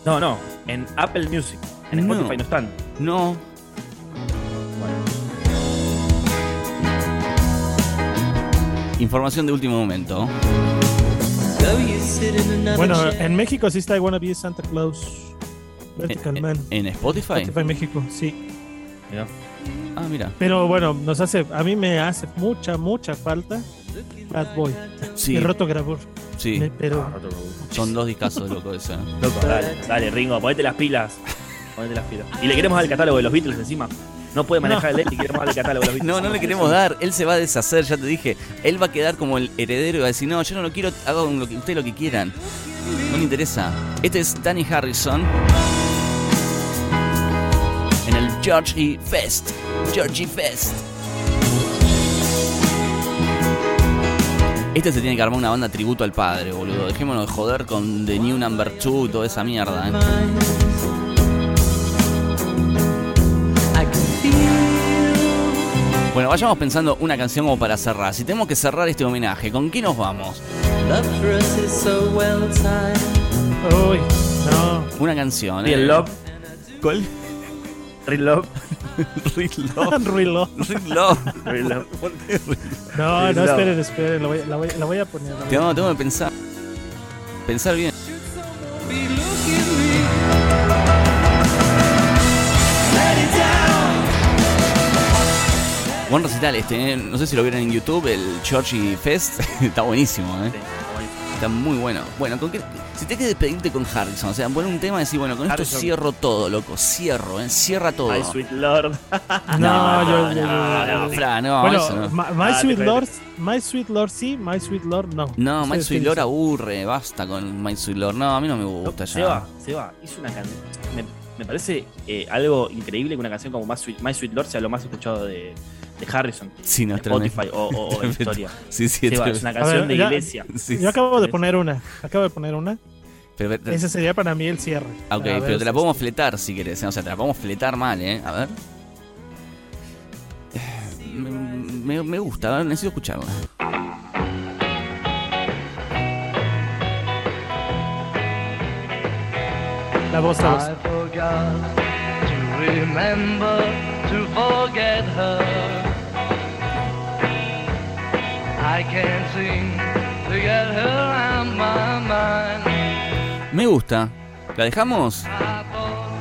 No, no, en Apple Music. En No. Spotify no están. No. Información de último momento. Bueno, en México sí está I Wanna Be Santa Claus. Vertical ¿En, Man. en Spotify? Spotify México, sí. Mirá. Ah, mira. Pero bueno, nos hace, a mí me hace mucha, mucha falta Bad Boy. Sí, Y Roto Grabur. Sí. Me- Pero Son dos discazos, loco, ese. Loco, dale, dale, Ringo, ponete las pilas. Ponete las pilas. Y le queremos dar el catálogo de los Beatles encima. No puede manejar el y queremos darle el catálogo de los Beatles. No, no le queremos dar. Él se va a deshacer, ya te dije. Él va a quedar como el heredero y va a decir, no, yo no lo quiero, hagan lo que, ustedes lo que quieran. No me interesa. Este es Danny Harrison. En el Georgie Fest. Georgie Fest. Este se tiene que armar una banda tributo al padre, boludo. Dejémonos de joder con The New Number 2 y toda esa mierda, eh. Bueno, vayamos pensando una canción como para cerrar. Si tenemos que cerrar este homenaje, ¿con qué nos vamos? Uy, no. Una canción. Eh. Love. ¿Cuál? Real Love. Real Love. Ruilo. Real Love. Real Love. ¿Por qué Real No, no, esperen, esperen. La voy, la voy- la voy a poner. la voy a- Tengo, tengo que pensar. Pensar bien. Buen recital este, ¿eh? no sé si lo vieron en YouTube, el Georgie Fest, está buenísimo, ¿eh? Sí, está muy bueno. Bueno, ¿con qué? si tienes que despedirte con Harrison, o sea, poner un tema y decir, bueno, con esto cierro todo, loco, cierro, ¿eh? cierra todo. My Sweet Lord. No, yo, yo- yo- no, no, Fra, no, bueno, eso no. My, Ah, Sweet Lord, My Sweet Lord sí, My Sweet Lord no. No, My Sweet Lord aburre, basta con My Sweet Lord. No, a mí no me gusta ya. Seba, Seba, hizo una canción. me parece eh, algo increíble que una canción como My Sweet, My Sweet Lord sea lo más escuchado de, de Harrison. Sí, no, de. Spotify o, o- o de historia. Sí, sí, Sí, es va, es una canción ver, de ya- iglesia. Sí, Yo acabo de poner una. Acabo de poner una. Pero, pero- Ese sería para mí el cierre. ok, ver, pero te la podemos fletar si querés. ¿eh? O sea, te la podemos fletar mal, ¿eh? A ver. Me, me- me gusta, a ver, necesito escucharla. La voz, la voz. I forgot to remember to forget her. Me gusta. ¿La dejamos?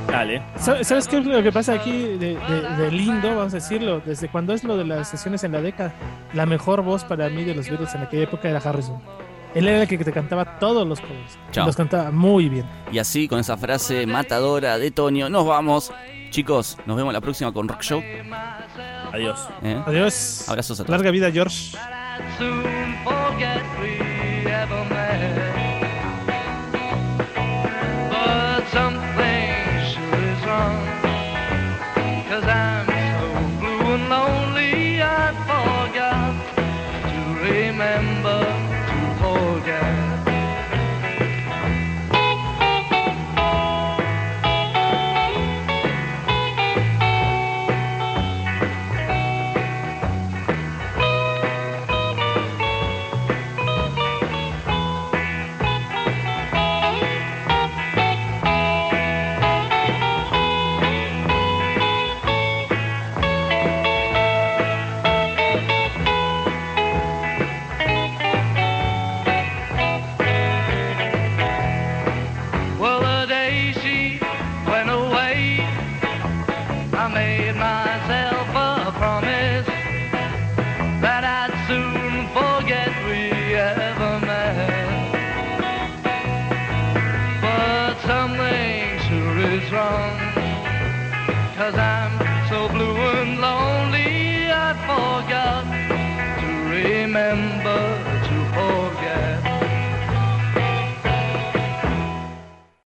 Dale. ¿Sabes sabes qué es lo que pasa aquí de, de- de lindo, vamos a decirlo? Desde cuando es lo de las sesiones en la década, la mejor voz para mí de los Beatles en aquella época era Harrison. Él era el que te cantaba todos los covers. Chao. Los cantaba muy bien. Y así, con esa frase matadora de Tonio, nos vamos. Chicos, nos vemos la próxima con Rock Show. Adiós. ¿eh? Adiós. Abrazos a todos. Larga vida, George. Soon forget we ever met.